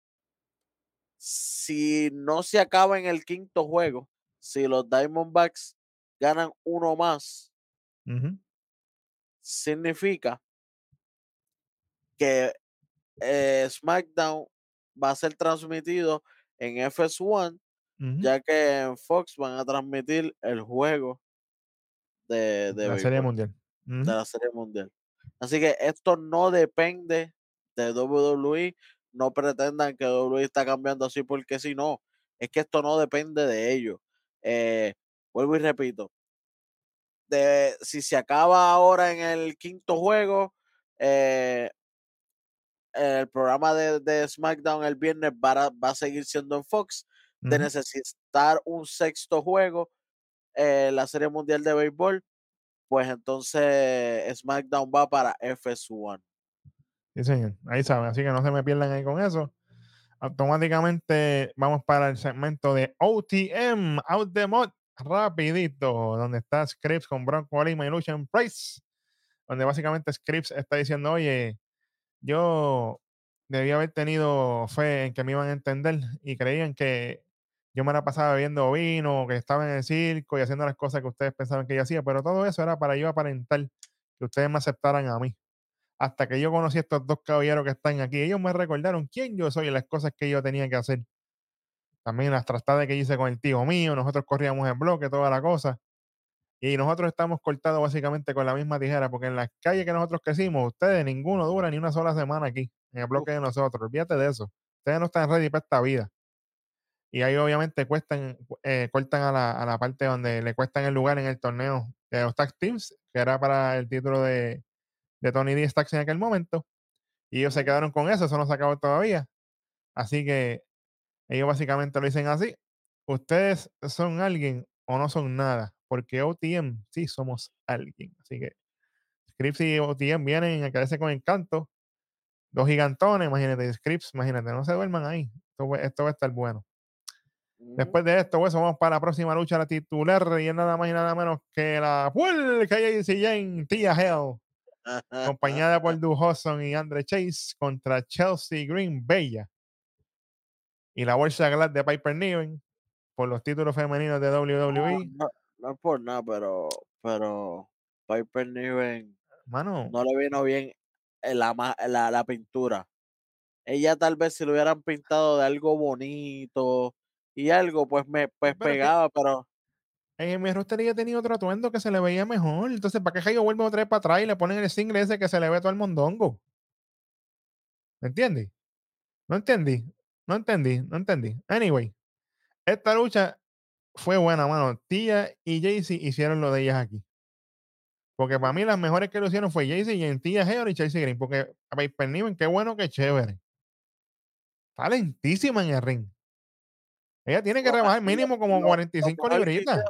si no se acaba en el quinto juego, si los Diamondbacks ganan uno más, significa que eh, SmackDown va a ser transmitido en FS1, Ujú. ya que en Fox van a transmitir el juego de, de la Serie Mundial. De la Serie Mundial. Así que esto no depende de WWE, no pretendan que WWE está cambiando así porque si no, es que esto no depende de ellos. Eh, vuelvo y repito, de, si se acaba ahora en el quinto juego, eh, el programa de, de SmackDown el viernes va a, va a seguir siendo en Fox. De necesitar un sexto juego, eh, la Serie Mundial de Béisbol, pues entonces SmackDown va para FS1. Sí. Ahí saben. Así que no se me pierdan ahí con eso. Automáticamente vamos para el segmento de OTM, Out the Mod, rapidito, donde está Scripps con Bronco Lima y Lucian Price, donde básicamente Scripps está diciendo, oye, yo debía haber tenido fe en que me iban a entender y creían que yo me la pasaba bebiendo vino, que estaba en el circo y haciendo las cosas que ustedes pensaban que yo hacía, pero todo eso era para yo aparentar que ustedes me aceptaran a mí hasta que yo conocí a estos dos caballeros que están aquí. Ellos me recordaron quién yo soy y las cosas que yo tenía que hacer. También las trastadas que hice con el tío mío, nosotros corríamos en bloque, toda la cosa. Y nosotros estamos cortados básicamente con la misma tijera, porque en las calles que nosotros crecimos, ustedes ninguno dura ni una sola semana aquí, en el bloque de nosotros. Olvídate de eso. Ustedes no están ready para esta vida. Y ahí obviamente cuestan, eh, cortan a la, a la parte donde le cuestan el lugar en el torneo de los tag teams, que era para el título de, de Tony D. Stacks en aquel momento. Y ellos se quedaron con eso, eso no se acabó todavía. Así que ellos básicamente lo dicen así. Ustedes son alguien o no son nada, porque OTM sí somos alguien. Así que Scripps y OTM vienen a quedarse con encanto. Dos gigantones, imagínate, Scripps, imagínate, no se duerman ahí. Esto, esto va a estar bueno. Después de esto, pues vamos para la próxima lucha, la titular, y es nada más y nada menos que la puerca JC Jane, Tia Hell, acompañada por Du Hudson y Andre Chase contra Chelsea Green Bella. y la bolsa Glad de Piper Niven por los títulos femeninos de WWE. no, no es por nada, pero, pero Piper Niven Mano, no le vino bien en la, la, la pintura. Ella tal vez si lo hubieran pintado de algo bonito y algo, pues me pues Pero es que- pegaba, pero en mi roster ella tenía otro atuendo que se le veía mejor. Entonces, ¿para qué Jayo vuelve otra vez para atrás y le ponen el single ese que se le ve todo el mondongo? ¿Me entiendes? No entendí. No entendí. No entendí. Anyway, esta lucha fue buena, mano. Tía y Jaycee hicieron lo de ellas aquí. Porque para mí las mejores que lo hicieron fue Jaycee y en Tía Heo y Chelsea Green. Porque a Piper Niven, qué bueno, qué chévere. Está lentísima en el ring. Ella tiene que rebajar mínimo como lo- lo 45 mejor que libritas.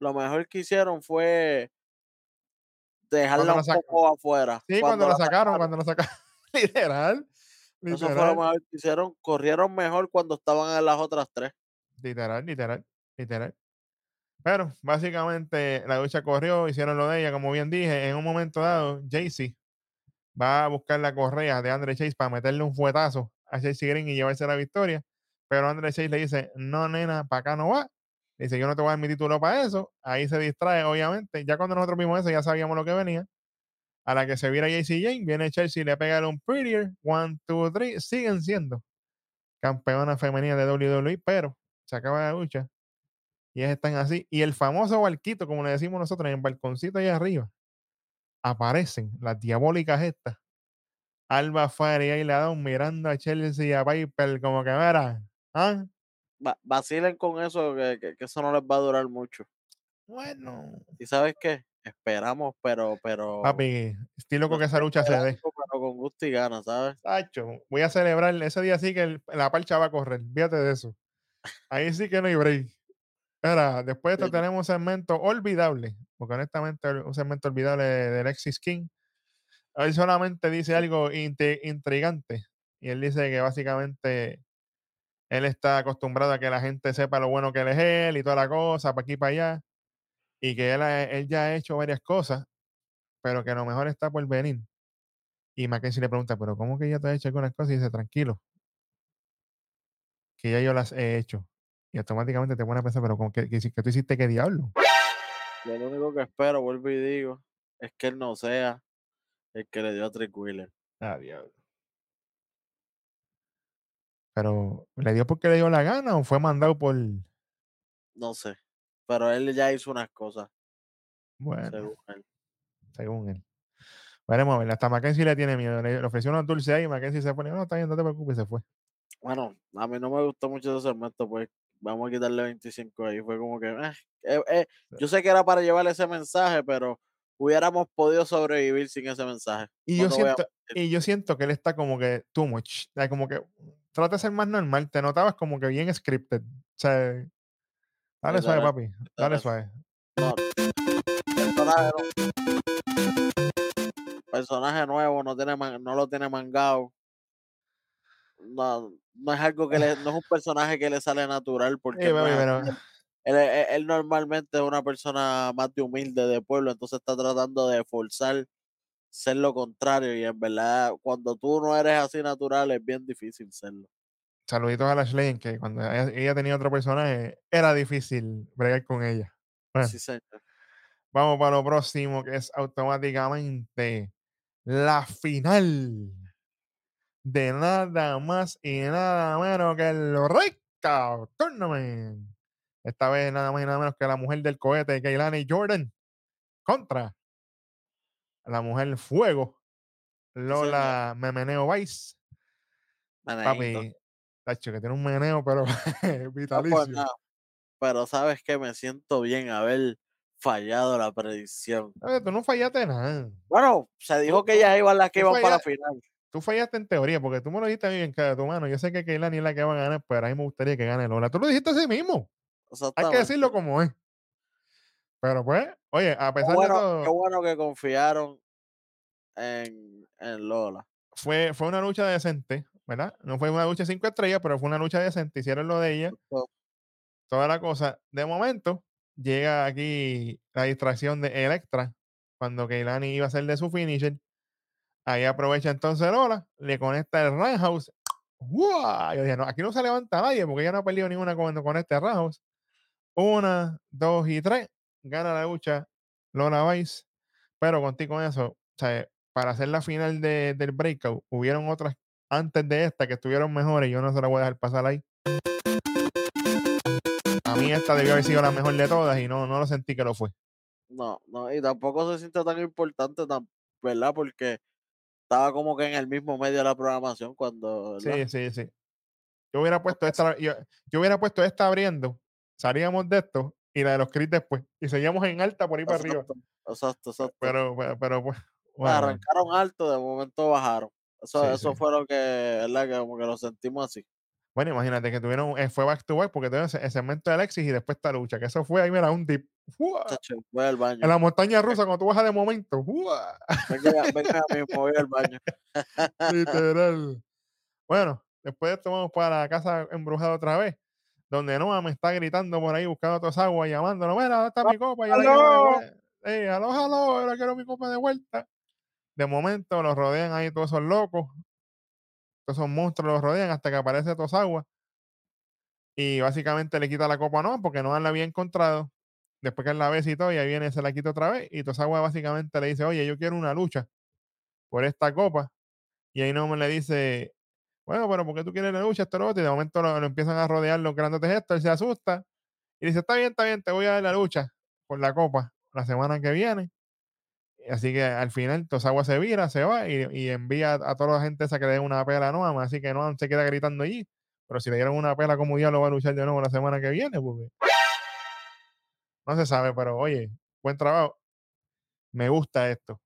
Lo mejor que hicieron fue dejarla la un poco afuera. Sí, cuando, la sacaron, cuando la sacaron. Literal. Eso fue lo mejor que hicieron. Corrieron mejor cuando estaban en las otras tres. Literal, literal, literal. Pero básicamente la lucha corrió, hicieron lo de ella, como bien dije, en un momento dado, Jaycee va a buscar la correa de Andre Chase para meterle un fuetazo a Chase Green y llevarse la victoria. Pero Andre Chase le dice, no, nena, para acá no va. Dice, yo no te voy a dar mi título para eso. Ahí se distrae, obviamente. Ya cuando nosotros vimos eso, ya sabíamos lo que venía. A la que se viera JC Jane, viene Chelsea le pega un prettier. One, two, three. Siguen siendo campeona femenina de WWE, pero se acaba la lucha. Y están así. Y el famoso barquito, como le decimos nosotros, en el balconcito ahí arriba, aparecen las diabólicas estas. Alba Fire y le dan mirando a Chelsea y a Piper como que, mira, ¿ah? Va- vacilen con eso, que, que- que eso no les va a durar mucho. Bueno. ¿Y sabes qué? Esperamos, pero, pero. Papi, estoy loco que esa lucha se dé. Pero con gusto y ganas, ¿sabes? Tacho, voy a celebrar ese día sí que el- la parcha va a correr. Fíjate de eso. Ahí sí que no hay break. Ahora, después de esto Sí. tenemos un segmento olvidable, porque honestamente un segmento olvidable de, Alexis King. Él solamente dice algo intrigante y él dice que básicamente él está acostumbrado a que la gente sepa lo bueno que él es él y toda la cosa, para aquí y para allá, y que él, ya ha hecho varias cosas, pero que lo mejor está por venir. Y Mackenzie le pregunta, pero ¿cómo que ya te has hecho algunas cosas? Y dice, tranquilo, que ya yo las he hecho. Y automáticamente te pone a pensar, pero ¿cómo que, que, que tú hiciste qué diablo? Yo lo único que espero, vuelvo y digo, es que él no sea el que le dio a Trick Wheeler. Ah, diablo. Pero, ¿le dio porque le dio la gana o fue mandado por. No sé. Pero él ya hizo unas cosas, Bueno, según él. según él. Veremos a ver. Hasta Mackenzie le tiene miedo. Le, ofreció unos dulces ahí. Mackenzie se pone, no, está bien, no te preocupes, se fue. Bueno, a mí no me gustó mucho ese segmento, pues vamos a quitarle 25 ahí. Fue como que, eh, eh, eh, yo sé que era para llevarle ese mensaje, pero hubiéramos podido sobrevivir sin ese mensaje. Y No yo siento, y yo siento que él está como que too much. como que trata de ser más normal. Te notabas como que bien scripted. O sea, dale suave, Literal, papi. Dale suave. Personaje, personaje nuevo, no, tiene man- no lo tiene mangado. No, no es algo que le, no es un personaje que le sale natural porque Sí, él, no papi, es pero. Él- él- él normalmente es una persona más de humilde de pueblo, entonces está tratando de forzar ser lo contrario y en verdad cuando tú no eres así natural es bien difícil serlo. saluditos a Lashley, en que cuando ella, ella tenía otro personaje, era difícil bregar con ella. Bueno, Sí, señor. vamos para lo próximo, que es automáticamente la final de nada más y nada menos que el Breakout Tournament. Esta vez nada más y nada menos que la mujer del cohete, Kailani Jordan, contra la mujer fuego. Lola Memeneo Vice. Papi, tacho, que tiene un meneo, pero No vitalicio. Pero sabes que me siento bien haber fallado la predicción. Oye, tú no fallaste nada. Bueno, se dijo que ellas iban las que iban para la final. Tú fallaste en teoría, porque tú me lo dijiste a mí en cada tu mano. Yo sé que Keilani es la que va a ganar, pero a mí me gustaría que gane Lola. Tú lo dijiste así mismo. Hay que decirlo como es. Pero pues, oye, a pesar de bueno, qué todo, bueno que confiaron en, en Lola. fue, fue una lucha decente, ¿verdad? No fue una lucha cinco estrellas, pero fue una lucha decente. Hicieron lo de ella, toda la cosa. De momento, llega aquí la distracción de Electra, cuando Keilani iba a ser de su finisher. Ahí aprovecha entonces Lola, le conecta el Roundhouse ¡Guau! Yo dije, no, aquí no se levanta nadie porque ella no ha perdido ninguna con, con este Ramos. Una, dos y tres. Gana la lucha Lola Vice. Pero contigo con eso, o sea, para hacer la final de- del breakout, hubieron otras antes de esta que estuvieron mejores yo no se la voy a dejar pasar ahí. A mí esta debió haber sido la mejor de todas y no, no lo sentí que lo fue. No, no, y tampoco se siente tan importante, tan, ¿verdad? Porque estaba como que en el mismo medio de la programación cuando, ¿verdad? Sí, sí, sí. Yo hubiera puesto esta, yo, yo hubiera puesto esta abriendo, salíamos de esto y la de los Chris después. Y seguíamos en alta por ahí para arriba. Exacto, exacto. Pero, pero, pero, pues, Pues bueno, arrancaron alto, de momento bajaron. Eso, Sí, eso sí. fue lo que, ¿verdad? Que como que lo sentimos así. bueno, imagínate que tuvieron, eh, fue back to back porque tuvieron ese- el segmento de Alexis y después esta lucha, que eso fue ahí, mira, un dip. Voy al baño. En la montaña rusa, cuando tú bajas de momento. voy al baño. Literal. Bueno, después de esto vamos para la casa embrujada otra vez, donde Noah me está gritando por ahí buscando toda esa agua y llamándolo. Mira, ¿dónde está mi copa? Yo ¡Aló! aló, aló, la quiero mi copa de vuelta. De momento los rodean ahí todos esos locos, todos esos monstruos los rodean hasta que aparece Tosagua y básicamente le quita la copa a Noah porque Noah la había encontrado. Después que él la ve y todo, y ahí viene, se la quita otra vez. Y Tosagua básicamente le dice, oye, yo quiero una lucha por esta copa. Y ahí Noah le dice, bueno, pero ¿por qué tú quieres la lucha? Esto lo otro. Y de momento lo, lo empiezan a rodear los grandes gestos. Él se asusta y dice, está bien, está bien, te voy a dar la lucha por la copa la semana que viene. Así que al final Tosagua se vira, se va y, y envía a toda la gente esa que le den una pela a Noam. Así que Noam se queda gritando allí. Pero si le dieron una pela, como diablo va a luchar de nuevo la semana que viene? Porque no se sabe, pero oye, buen trabajo. Me gusta esto.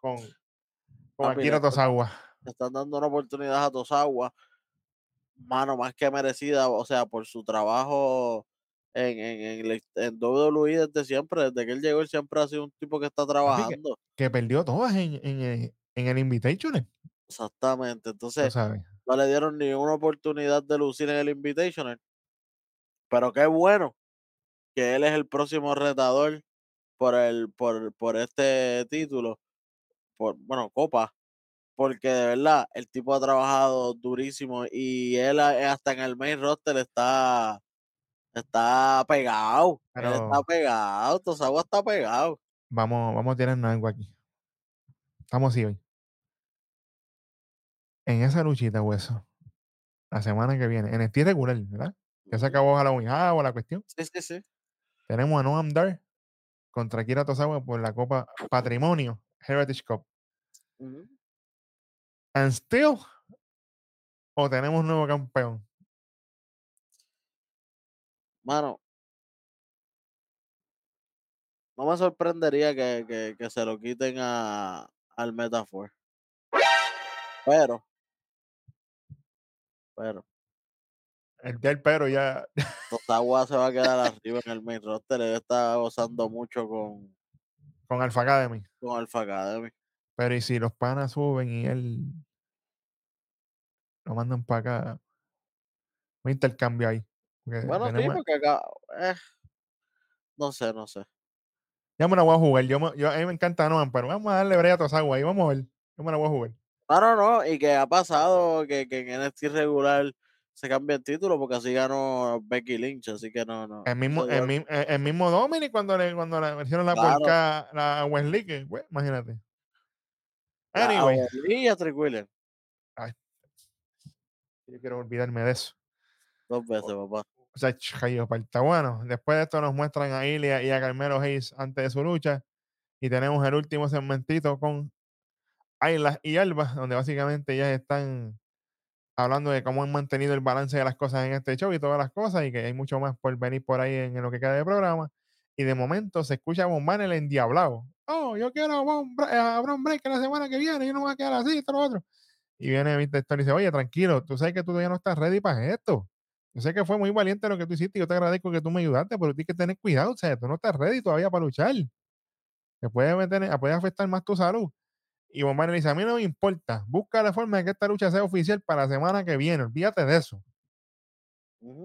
Con, con Akira le están- dando una oportunidad a Tosagua, mano, más que merecida, o sea, por su trabajo en, en, en, en WWE desde siempre, desde que él llegó, él siempre ha sido un tipo que está trabajando. Que perdió todas en, en, el- en el Invitational. Exactamente. Entonces, no le dieron ni una oportunidad de lucir en el Invitational. Pero qué bueno que él es el próximo retador por el, por, por este título, por, bueno, Copa, porque de verdad el tipo ha trabajado durísimo y él a- hasta en el main roster está, está pegado. Él está pegado, Tosagua está pegado. Vamos, vamos a tirarnos algo aquí. Estamos así hoy. En esa luchita, hueso. La semana que viene. En tiro regular, ¿verdad? Ya se acabó Halloween ah, o la cuestión. Sí, sí, sí. Tenemos a Noam Dar contra Kira Tosawa por la Copa Patrimonio Heritage Cup. Ujú. And still, o tenemos un nuevo campeón. Mano, no me sorprendería que, que, que se lo quiten a, al Metafor. Pero, pero, El del pero ya. Tosagua se va a quedar arriba en el main roster. Él está gozando mucho con, con Alpha Academy. con Alpha Academy. Pero y si los panas suben y él lo mandan para acá, un intercambio ahí. Bueno, sí, porque acá, eh, no sé, no sé. Ya me la voy a jugar. Yo, yo- a mí me encanta Noam, pero vamos a darle brea a Tosagua ahí. Vamos a ver. Yo me la voy a jugar. No, no, no, y que ha pasado que, que en NXT regular se cambia el título porque así ganó Becky Lynch, así que no, no. El mismo, el, el- mismo Dominic cuando le, cuando le hicieron la Claro. porca la Wesley, que, pues, imagínate. Anyway, Wesley y a Trick Williams, yo quiero olvidarme de eso. dos veces, papá. O sea, cayó falta. Bueno, después de esto nos muestran a Ilia y a Carmelo Hayes antes de su lucha. Y tenemos el último segmentito con Ayla y Alba, donde básicamente ellas están hablando de cómo han mantenido el balance de las cosas en este show y todas las cosas, y que hay mucho más por venir por ahí en, lo que queda de programa. Y de momento se escucha a Von Banner endiablado. Oh, yo quiero a a Bron Breaker la semana que viene, yo no me voy a quedar así, esto, lo otro. Y viene Mr. Stone y dice, oye, tranquilo, tú sabes que tú todavía no estás ready para esto. Yo sé que fue muy valiente lo que tú hiciste y yo te agradezco que tú me ayudaste, pero tienes que tener cuidado, o sea, tú no estás ready todavía para luchar. Te puede, meter, puede afectar más tu salud. Y Von Banner dice, a mí no me importa, busca la forma de que esta lucha sea oficial para la semana que viene, olvídate de eso.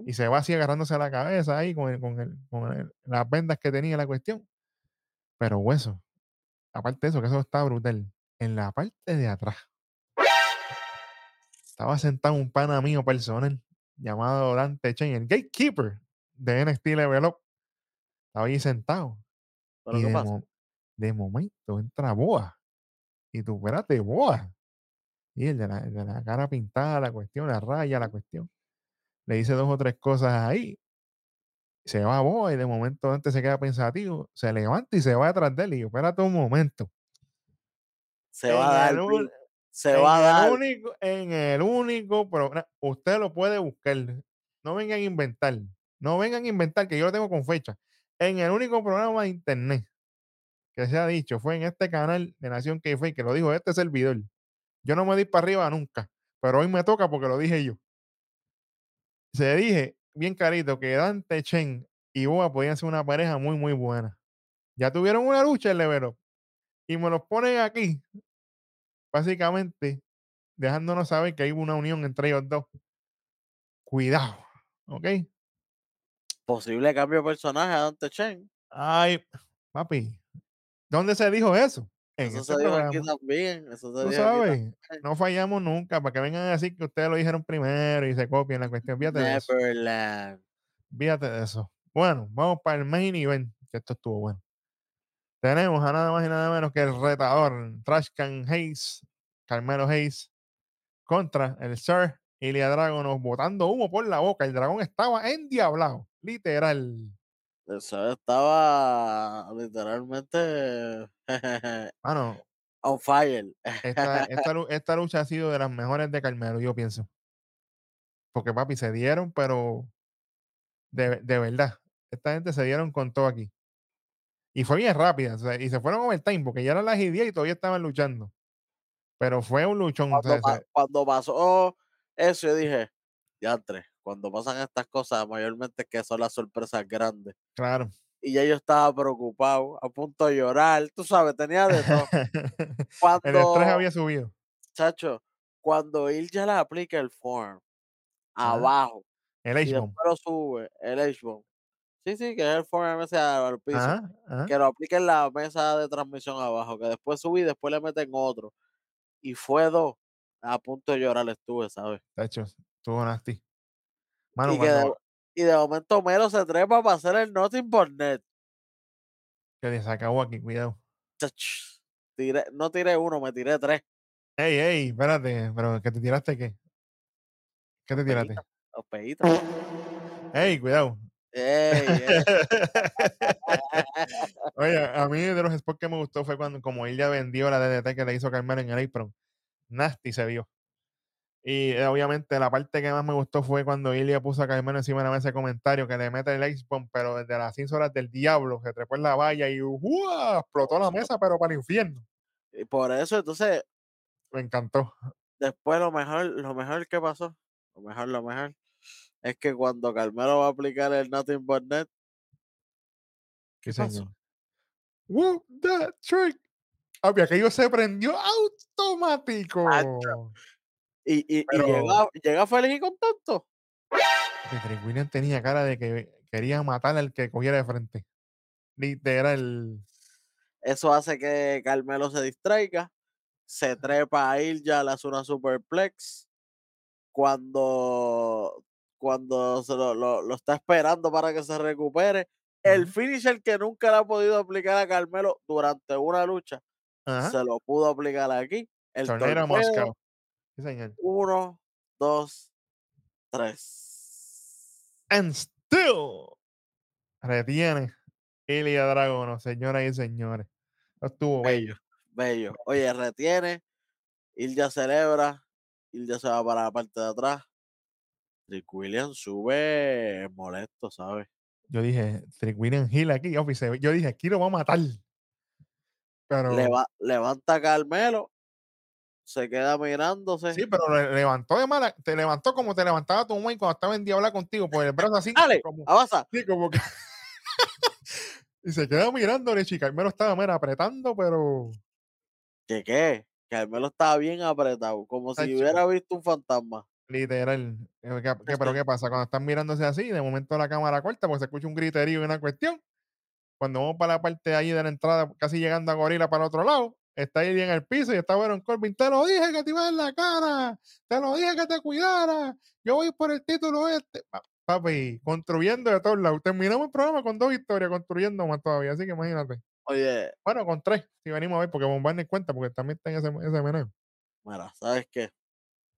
Y se va así agarrándose la cabeza ahí con, el- con, el- con el- las vendas que tenía la cuestión. Pero hueso, aparte de eso, que eso está brutal, en la parte de atrás estaba sentado un pana mío personal llamado Dante Chen, el gatekeeper de NXT Level Up. Estaba ahí sentado. ¿Pero y qué de, pasa? mo- de momento entra Boa. Y tú, espérate, Boa. Y el de, la, el de la cara pintada, la cuestión, la raya, la cuestión. Le dice dos o tres cosas ahí. Se va Boa y de momento antes se queda pensativo. Se levanta y se va detrás de él. Y yo, espérate un momento. Se va a En dar, un- se en va a dar. único, en el único programa, usted lo puede buscar. No vengan a inventar. No vengan a inventar que yo lo tengo con fecha. En el único programa de internet que se ha dicho fue en este canal de Nación que fue que lo dijo este servidor. Yo no me di para arriba nunca, pero hoy me toca porque lo dije yo. Se dije bien carito que Dante Chen y Boa podían ser una pareja muy, muy buena. Ya tuvieron una lucha en Level Up, y me los ponen aquí, básicamente dejándonos saber que hay una unión entre ellos dos. Cuidado, ¿ok? Posible cambio de personaje a Dante Chen. Ay, papi, ¿dónde se dijo eso? En Eso este se dijo aquí programa. también. Eso Tú aquí sabes, también. no fallamos nunca para que vengan a decir que ustedes lo dijeron primero y se copien la cuestión. Fíjate de eso. Fíjate de eso. Bueno, vamos para el main event, que esto estuvo bueno. Tenemos a nada más y nada menos que el retador Trashcan Hayes, Carmelo Hayes, contra el Sir Ilya Dragunov botando humo por la boca. El dragón estaba endiablado, literal. Eso estaba literalmente Mano, on fire. esta, esta, esta lucha ha sido de las mejores de Carmelo, yo pienso. Porque papi, se dieron, pero de, de verdad. Esta gente se dieron con todo aquí. Y fue bien rápida. o sea, y se fueron overtime porque ya eran las y 10 y todavía estaban luchando. Pero fue un luchón. o Cuando, sea, pa- se- cuando pasó eso, yo dije, ya cuando pasan estas cosas, mayormente que son las sorpresas grandes. claro. Y ya yo estaba preocupado, a punto de llorar, tú sabes, tenía de todo. el estrés Cuando, había subido. chacho, cuando él ya le aplica el form Ajá. abajo El H-bomb. después lo sube, el H-bomb. Sí, sí, que es el form MS al piso. Ajá, ajá. que lo aplique en la mesa de transmisión abajo, que después subí y después le meten otro. Y fue dos. A punto de llorar estuve, ¿sabes? Tacho, estuvo nasty. Mano, y, que de, cuando y de momento Melo se trepa para hacer el Nothing por Net. que se acabó aquí, cuidado. Chach, tiré- no tiré uno, me tiré tres. Ey, ey, espérate, pero que te tiraste qué? ¿Qué te tiraste? Los peguitos. Ey, cuidado. Ey, ey. Oye, a mí de los spots que me gustó fue cuando, como él ya vendió la DDT que le hizo Carmelo en el apron, nasty se vio. Y eh, obviamente la parte que más me gustó fue cuando Ilya puso a Carmelo encima de la mesa de comentario que le mete el X-Bomb, pero desde las 5 horas del diablo, se trepó en la valla y ¡uah! explotó la mesa, pero para el infierno. Y por eso, entonces, Me encantó. después lo mejor, lo mejor que pasó, lo mejor, lo mejor, es que cuando Carmelo va a aplicar el Nothing but Net, ¿qué Sí, pasó? ¡Whoop that trick! Papi, aquello se prendió automático. Y, y Pero- llega, llega feliz y contento. Y Trick William tenía cara de que quería matar al que cogiera de frente. Literal. Eso hace que Carmelo se distraiga, se trepa a Ilja, le hace una superplex. Cuando, cuando se lo, lo- lo está esperando para que se recupere, el finisher que nunca le ha podido aplicar a Carmelo durante una lucha, Ajá. se lo pudo aplicar aquí. El torneo, Moscow. Sí, señor. uno, dos, tres. And still retiene Ilya Dragono, señoras y señores. Estuvo bello. Bello. Oye, retiene. Ilja celebra. Ilja se va para la parte de atrás. Rick Williams sube molesto, ¿sabes? Yo dije, Trick William Hill aquí, office. Yo dije, aquí lo va a matar. Pero. Leva- levanta a Carmelo. Se queda mirándose. Sí, pero le- levantó de mala, te levantó como te levantaba tu mamá cuando estaba en diabla contigo, por el brazo así, Dale, como, avanza. sí, como que y se queda mirándole, chica. Carmelo estaba mira, apretando, pero ¿Qué qué? Carmelo estaba bien apretado, como si hubiera visto un fantasma. literal. eh, ¿qué- qué- pero Este- qué pasa? Cuando están mirándose así, de momento la cámara corta, porque se escucha un griterío y una cuestión. Cuando vamos para la parte de ahí de la entrada, casi llegando a Gorila para el otro lado, está ahí en el piso y está Baron Corbin. Te lo dije que te iba en la cara. Te lo dije que te cuidara. Yo voy por el título este. Pa- Papi, construyendo de todos lados. Terminamos el programa con dos victorias, construyendo más todavía. Así que imagínate. Oye, Bueno, con tres, si venimos a ver, porque Bombardier cuenta, porque también está en ese, ese meneo. mira, ¿sabes qué?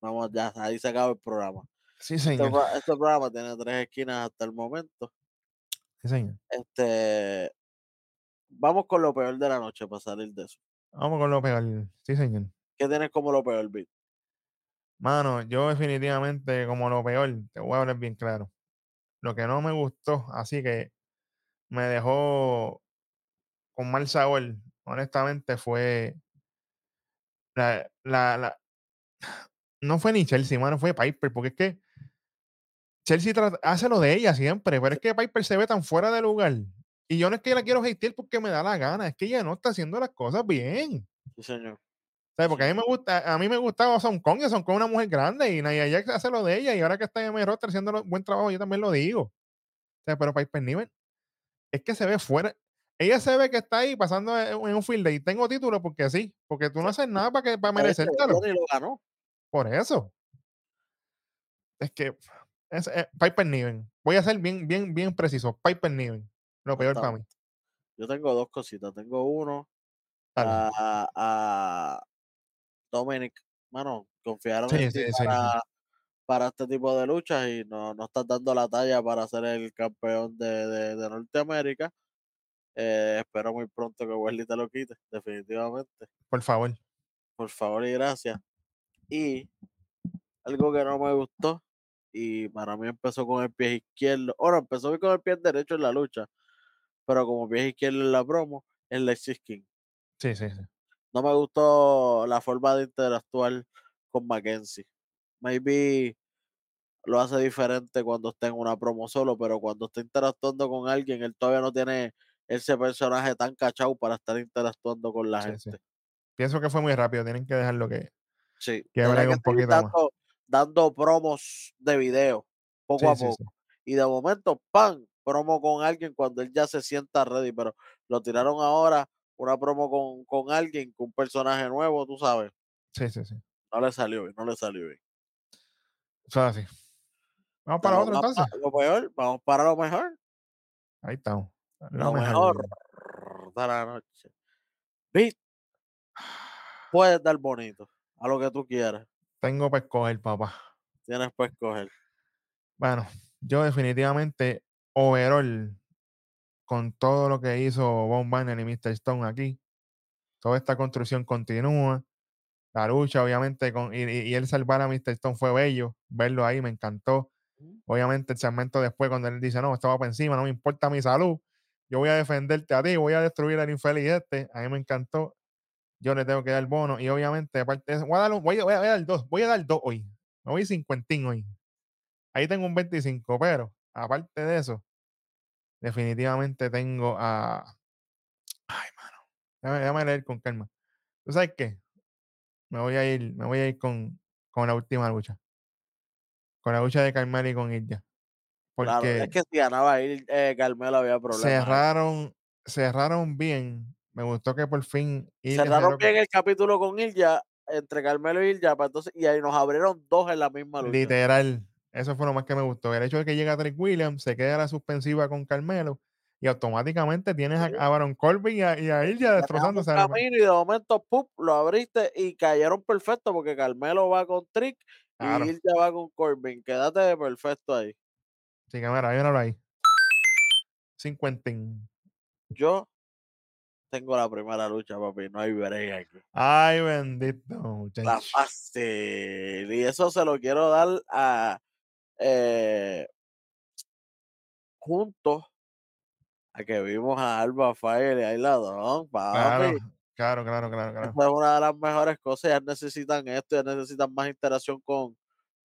Vamos ya, ahí se acaba el programa. Sí, Este, señor. pro- este programa tiene tres esquinas hasta el momento. Sí, señor. Este, vamos con lo peor de la noche para salir de eso. Vamos con lo peor. Sí, señor. ¿Qué tienes como lo peor, Vic? Mano, yo definitivamente, como lo peor, te voy a hablar bien claro. Lo que no me gustó, así que me dejó con mal sabor, honestamente, fue la, la, la- no fue ni Chelsea, mano, fue Piper, porque es que Chelsea hace lo de ella siempre, pero es que Piper se ve tan fuera de lugar. Y yo no es que la quiero hatear porque me da la gana, es que ella no está haciendo las cosas bien. Sí, señor. ¿Sabes? Porque a mí me gusta, a mí me gustaba Son Kong, y Son Kong es una mujer grande y Nia Jax hace lo de ella y ahora que está en M Roster haciendo buen trabajo, yo también lo digo. Pero Piper Niven es que se ve fuera. Ella se ve que está ahí pasando en un field day. Tengo título porque sí, porque tú no haces nada para que para merecértelo. Por eso. Es que es, eh, Piper Niven. Voy a ser bien, bien, bien preciso. Piper Niven. Lo peor para mí. Yo tengo dos cositas. Tengo uno a, a Dominic. Mano, confiaron Sí, en ti sí, sí, sí. para, para este tipo de luchas y no, no estás dando la talla para ser el campeón de, de- de Norteamérica. Eh, espero muy pronto que Wesley te lo quite, definitivamente. Por favor. Por favor y gracias. Y algo que no me gustó, y para mí empezó con el pie izquierdo. Ahora empezó con el pie derecho en la lucha, pero como pie izquierdo en la promo, es Lexis King. Sí, sí, sí. No me gustó la forma de interactuar con Mackenzie. Maybe lo hace diferente cuando está en una promo solo, pero cuando está interactuando con alguien, él todavía no tiene ese personaje tan cachado para estar interactuando con la Sí, sí. gente. Pienso que fue muy rápido. Tienen que dejarlo que. Sí, Que un poquito más. dando, dando promos de video, poco Sí, a poco. Y de momento, ¡pam! Promo con alguien cuando él ya se sienta ready, pero lo tiraron ahora, una promo con, con alguien, con un personaje nuevo, tú sabes. Sí, sí, sí. No le salió bien, no le salió bien. Eso es así. Vamos para otro entonces. lo peor, vamos para lo mejor. Ahí estamos. Lo mejor de la noche. Pete, puedes dar bonito a lo que tú quieras. Tengo para escoger, papá. Tienes para escoger. Bueno, yo definitivamente, overall, con todo lo que hizo Von Banner y Mr. Stone aquí, toda esta construcción continúa. La lucha, obviamente, con, y, y- él salvar a Mr. Stone fue bello. Verlo ahí me encantó. Ujú. Obviamente, el segmento después, cuando él dice, no, esto va para encima, no me importa mi salud. Yo voy a defenderte a ti, voy a destruir al infeliz este. A mí me encantó. Yo le tengo que dar bono. Y obviamente, aparte de eso, voy a dar, voy a, voy a dar dos. Voy a dar dos hoy. Me voy cincuentín hoy. Ahí tengo un 25, pero aparte de eso, definitivamente tengo a. Ay, mano. Déjame, déjame leer con calma. ¿Tú sabes qué? Me voy a ir, me voy a ir con, con la última lucha. Con la lucha de Carmelo y con. Claro, Porque es que si ganaba ahí, eh, Carmelo había problemas. ahí. cerraron, cerraron bien. Me gustó que por fin Cerraron bien el capítulo con Ilya, entre Carmelo y Ilya, pues entonces, y ahí nos abrieron dos en la misma lucha. Literal. Eso fue lo más que me gustó. El hecho de que llega Trick Williams, se queda la suspensiva con Carmelo y automáticamente tienes a, Sí. a Baron Corbin y a, y a teníamos destrozándose. la- camino y de momento, ¡pup! lo abriste y cayeron perfecto porque Carmelo va con Trick Claro. y Ilya va con Corbin. Quédate perfecto ahí. Así que mira, míralo ahí. 50. Yo tengo la primera lucha, papi. No hay break aquí. Ay, bendito, La muchacho. fácil. Y eso se lo quiero dar a eh, juntos a que vimos a Alba Fire y a Isla Claro, papi. claro, claro, claro, claro. Esa es una de las mejores cosas. Ellas necesitan esto, ellas necesitan más interacción con,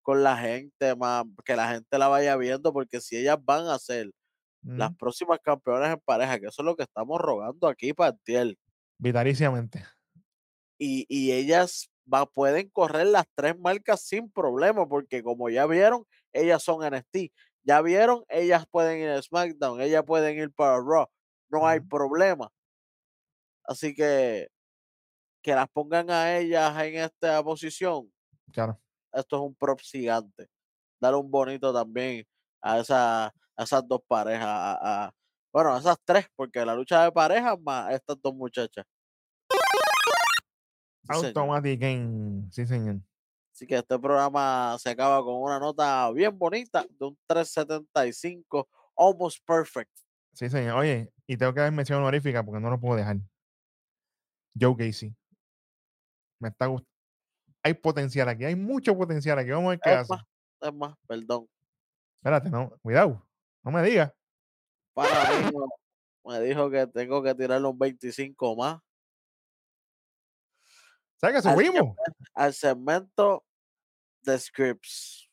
con la gente, más que la gente la vaya viendo, porque si ellas van a ser las próximas campeonas en pareja, que eso es lo que estamos rogando aquí para Tiel, Vitaliciamente. y, y ellas va, pueden correr las tres marcas sin problema, porque como ya vieron, ellas son NXT. Ya vieron, ellas pueden ir a SmackDown, ellas pueden ir para Raw. No hay problema. Así que, que las pongan a ellas en esta posición, Claro. esto es un prop gigante. Darle un bonito también a, esa, a esas dos parejas, a, a- bueno, a esas tres, porque la lucha de parejas más estas dos muchachas. Automatic Game. Sí, señor. Así que este programa se acaba con una nota bien bonita de un 375, almost perfect. Sí, señor. Oye, y tengo que dar mención honorífica porque no lo puedo dejar. Joe Gacy. Me está gustando. Hay potencial aquí, hay mucho potencial aquí. Vamos a ver qué Es hace. más, es más, perdón. Espérate, no, cuidado. No me digas. Para mí me dijo que tengo que tirarle un 25 más ¿Sabes que Al subimos? al segmento de scripts.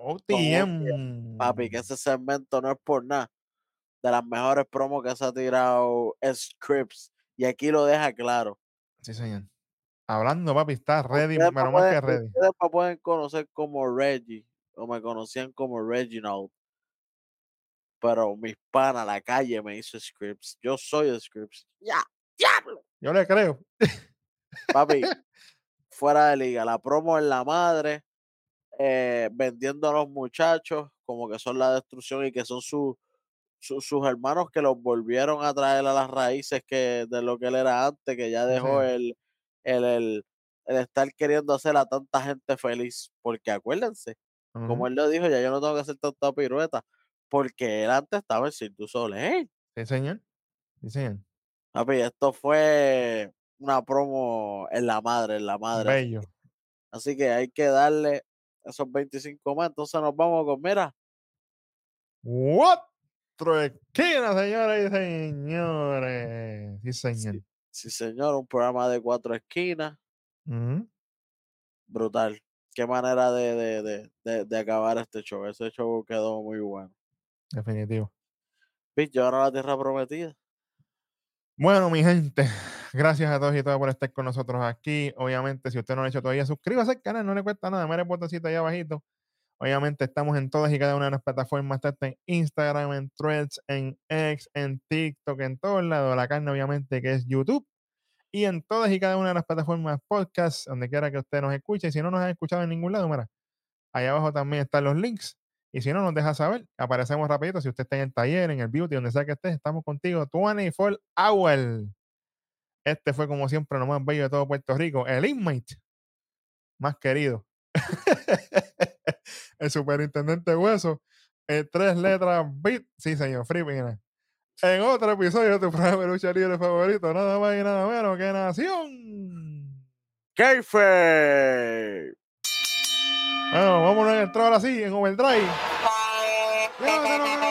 OTM. Papi, que ese segmento no es por nada. De las mejores promos que se ha tirado Scripts. Y aquí lo deja claro. Sí, señor. Hablando, papi, está ready, pero más que ready. Ustedes me pueden conocer como Reggie. O me conocían como Reginald. Pero mis panas, la calle me hizo Scripts. Yo soy Scripts. Ya, diablo. Yo le creo. Papi, fuera de liga. La promo en la madre. eh, vendiendo a los muchachos como que son la destrucción y que son su- su- sus hermanos que los volvieron a traer a las raíces que de lo que él era antes, que ya dejó el, el, el, el estar queriendo hacer a tanta gente feliz. Porque acuérdense, como él lo dijo, ya yo no tengo que hacer tanta pirueta. Porque él antes estaba en Cirque du Soleil. Sí, señor. Sí, señor. Papi, esto fue una promo en la madre, en la madre. así Bello. que- Así que hay que darle esos 25 más. Entonces nos vamos con, mira, Otro esquina, señoras y señores. Sí, señor. sí señor, un programa de cuatro esquinas. Brutal. Qué manera de, de, de, de, de acabar este show. Ese show quedó muy bueno. Definitivo. Bitch, ahora la tierra prometida. Bueno, mi gente, gracias a todos y todas por estar con nosotros aquí. Obviamente, si usted no lo ha hecho todavía, suscríbase al canal, no le cuesta nada. Mire el botoncito ahí abajito. Obviamente, estamos en todas y cada una de las plataformas, tanto en Instagram, en Threads, en X, en TikTok, en todos lados. La carne, obviamente, que es YouTube. Y en todas y cada una de las plataformas podcast, donde quiera que usted nos escuche. Y si no nos ha escuchado en ningún lado, mira, ahí abajo también están los links. Y si no, nos deja saber. Aparecemos rapidito. Si usted está en el taller, en el beauty, donde sea que esté, estamos contigo 24 hours. Este fue, como siempre, lo más bello de todo Puerto Rico. El inmate más querido. el superintendente Hueso. En tres letras, beat. Sí, señor, Free Pina. En otro episodio de tu programa de lucha libre favorito, nada más y nada menos que Nación. ¡Kayfabe! Bueno, vámonos a entrar así en overdrive. ¡Llévatelo, que nos fuimos!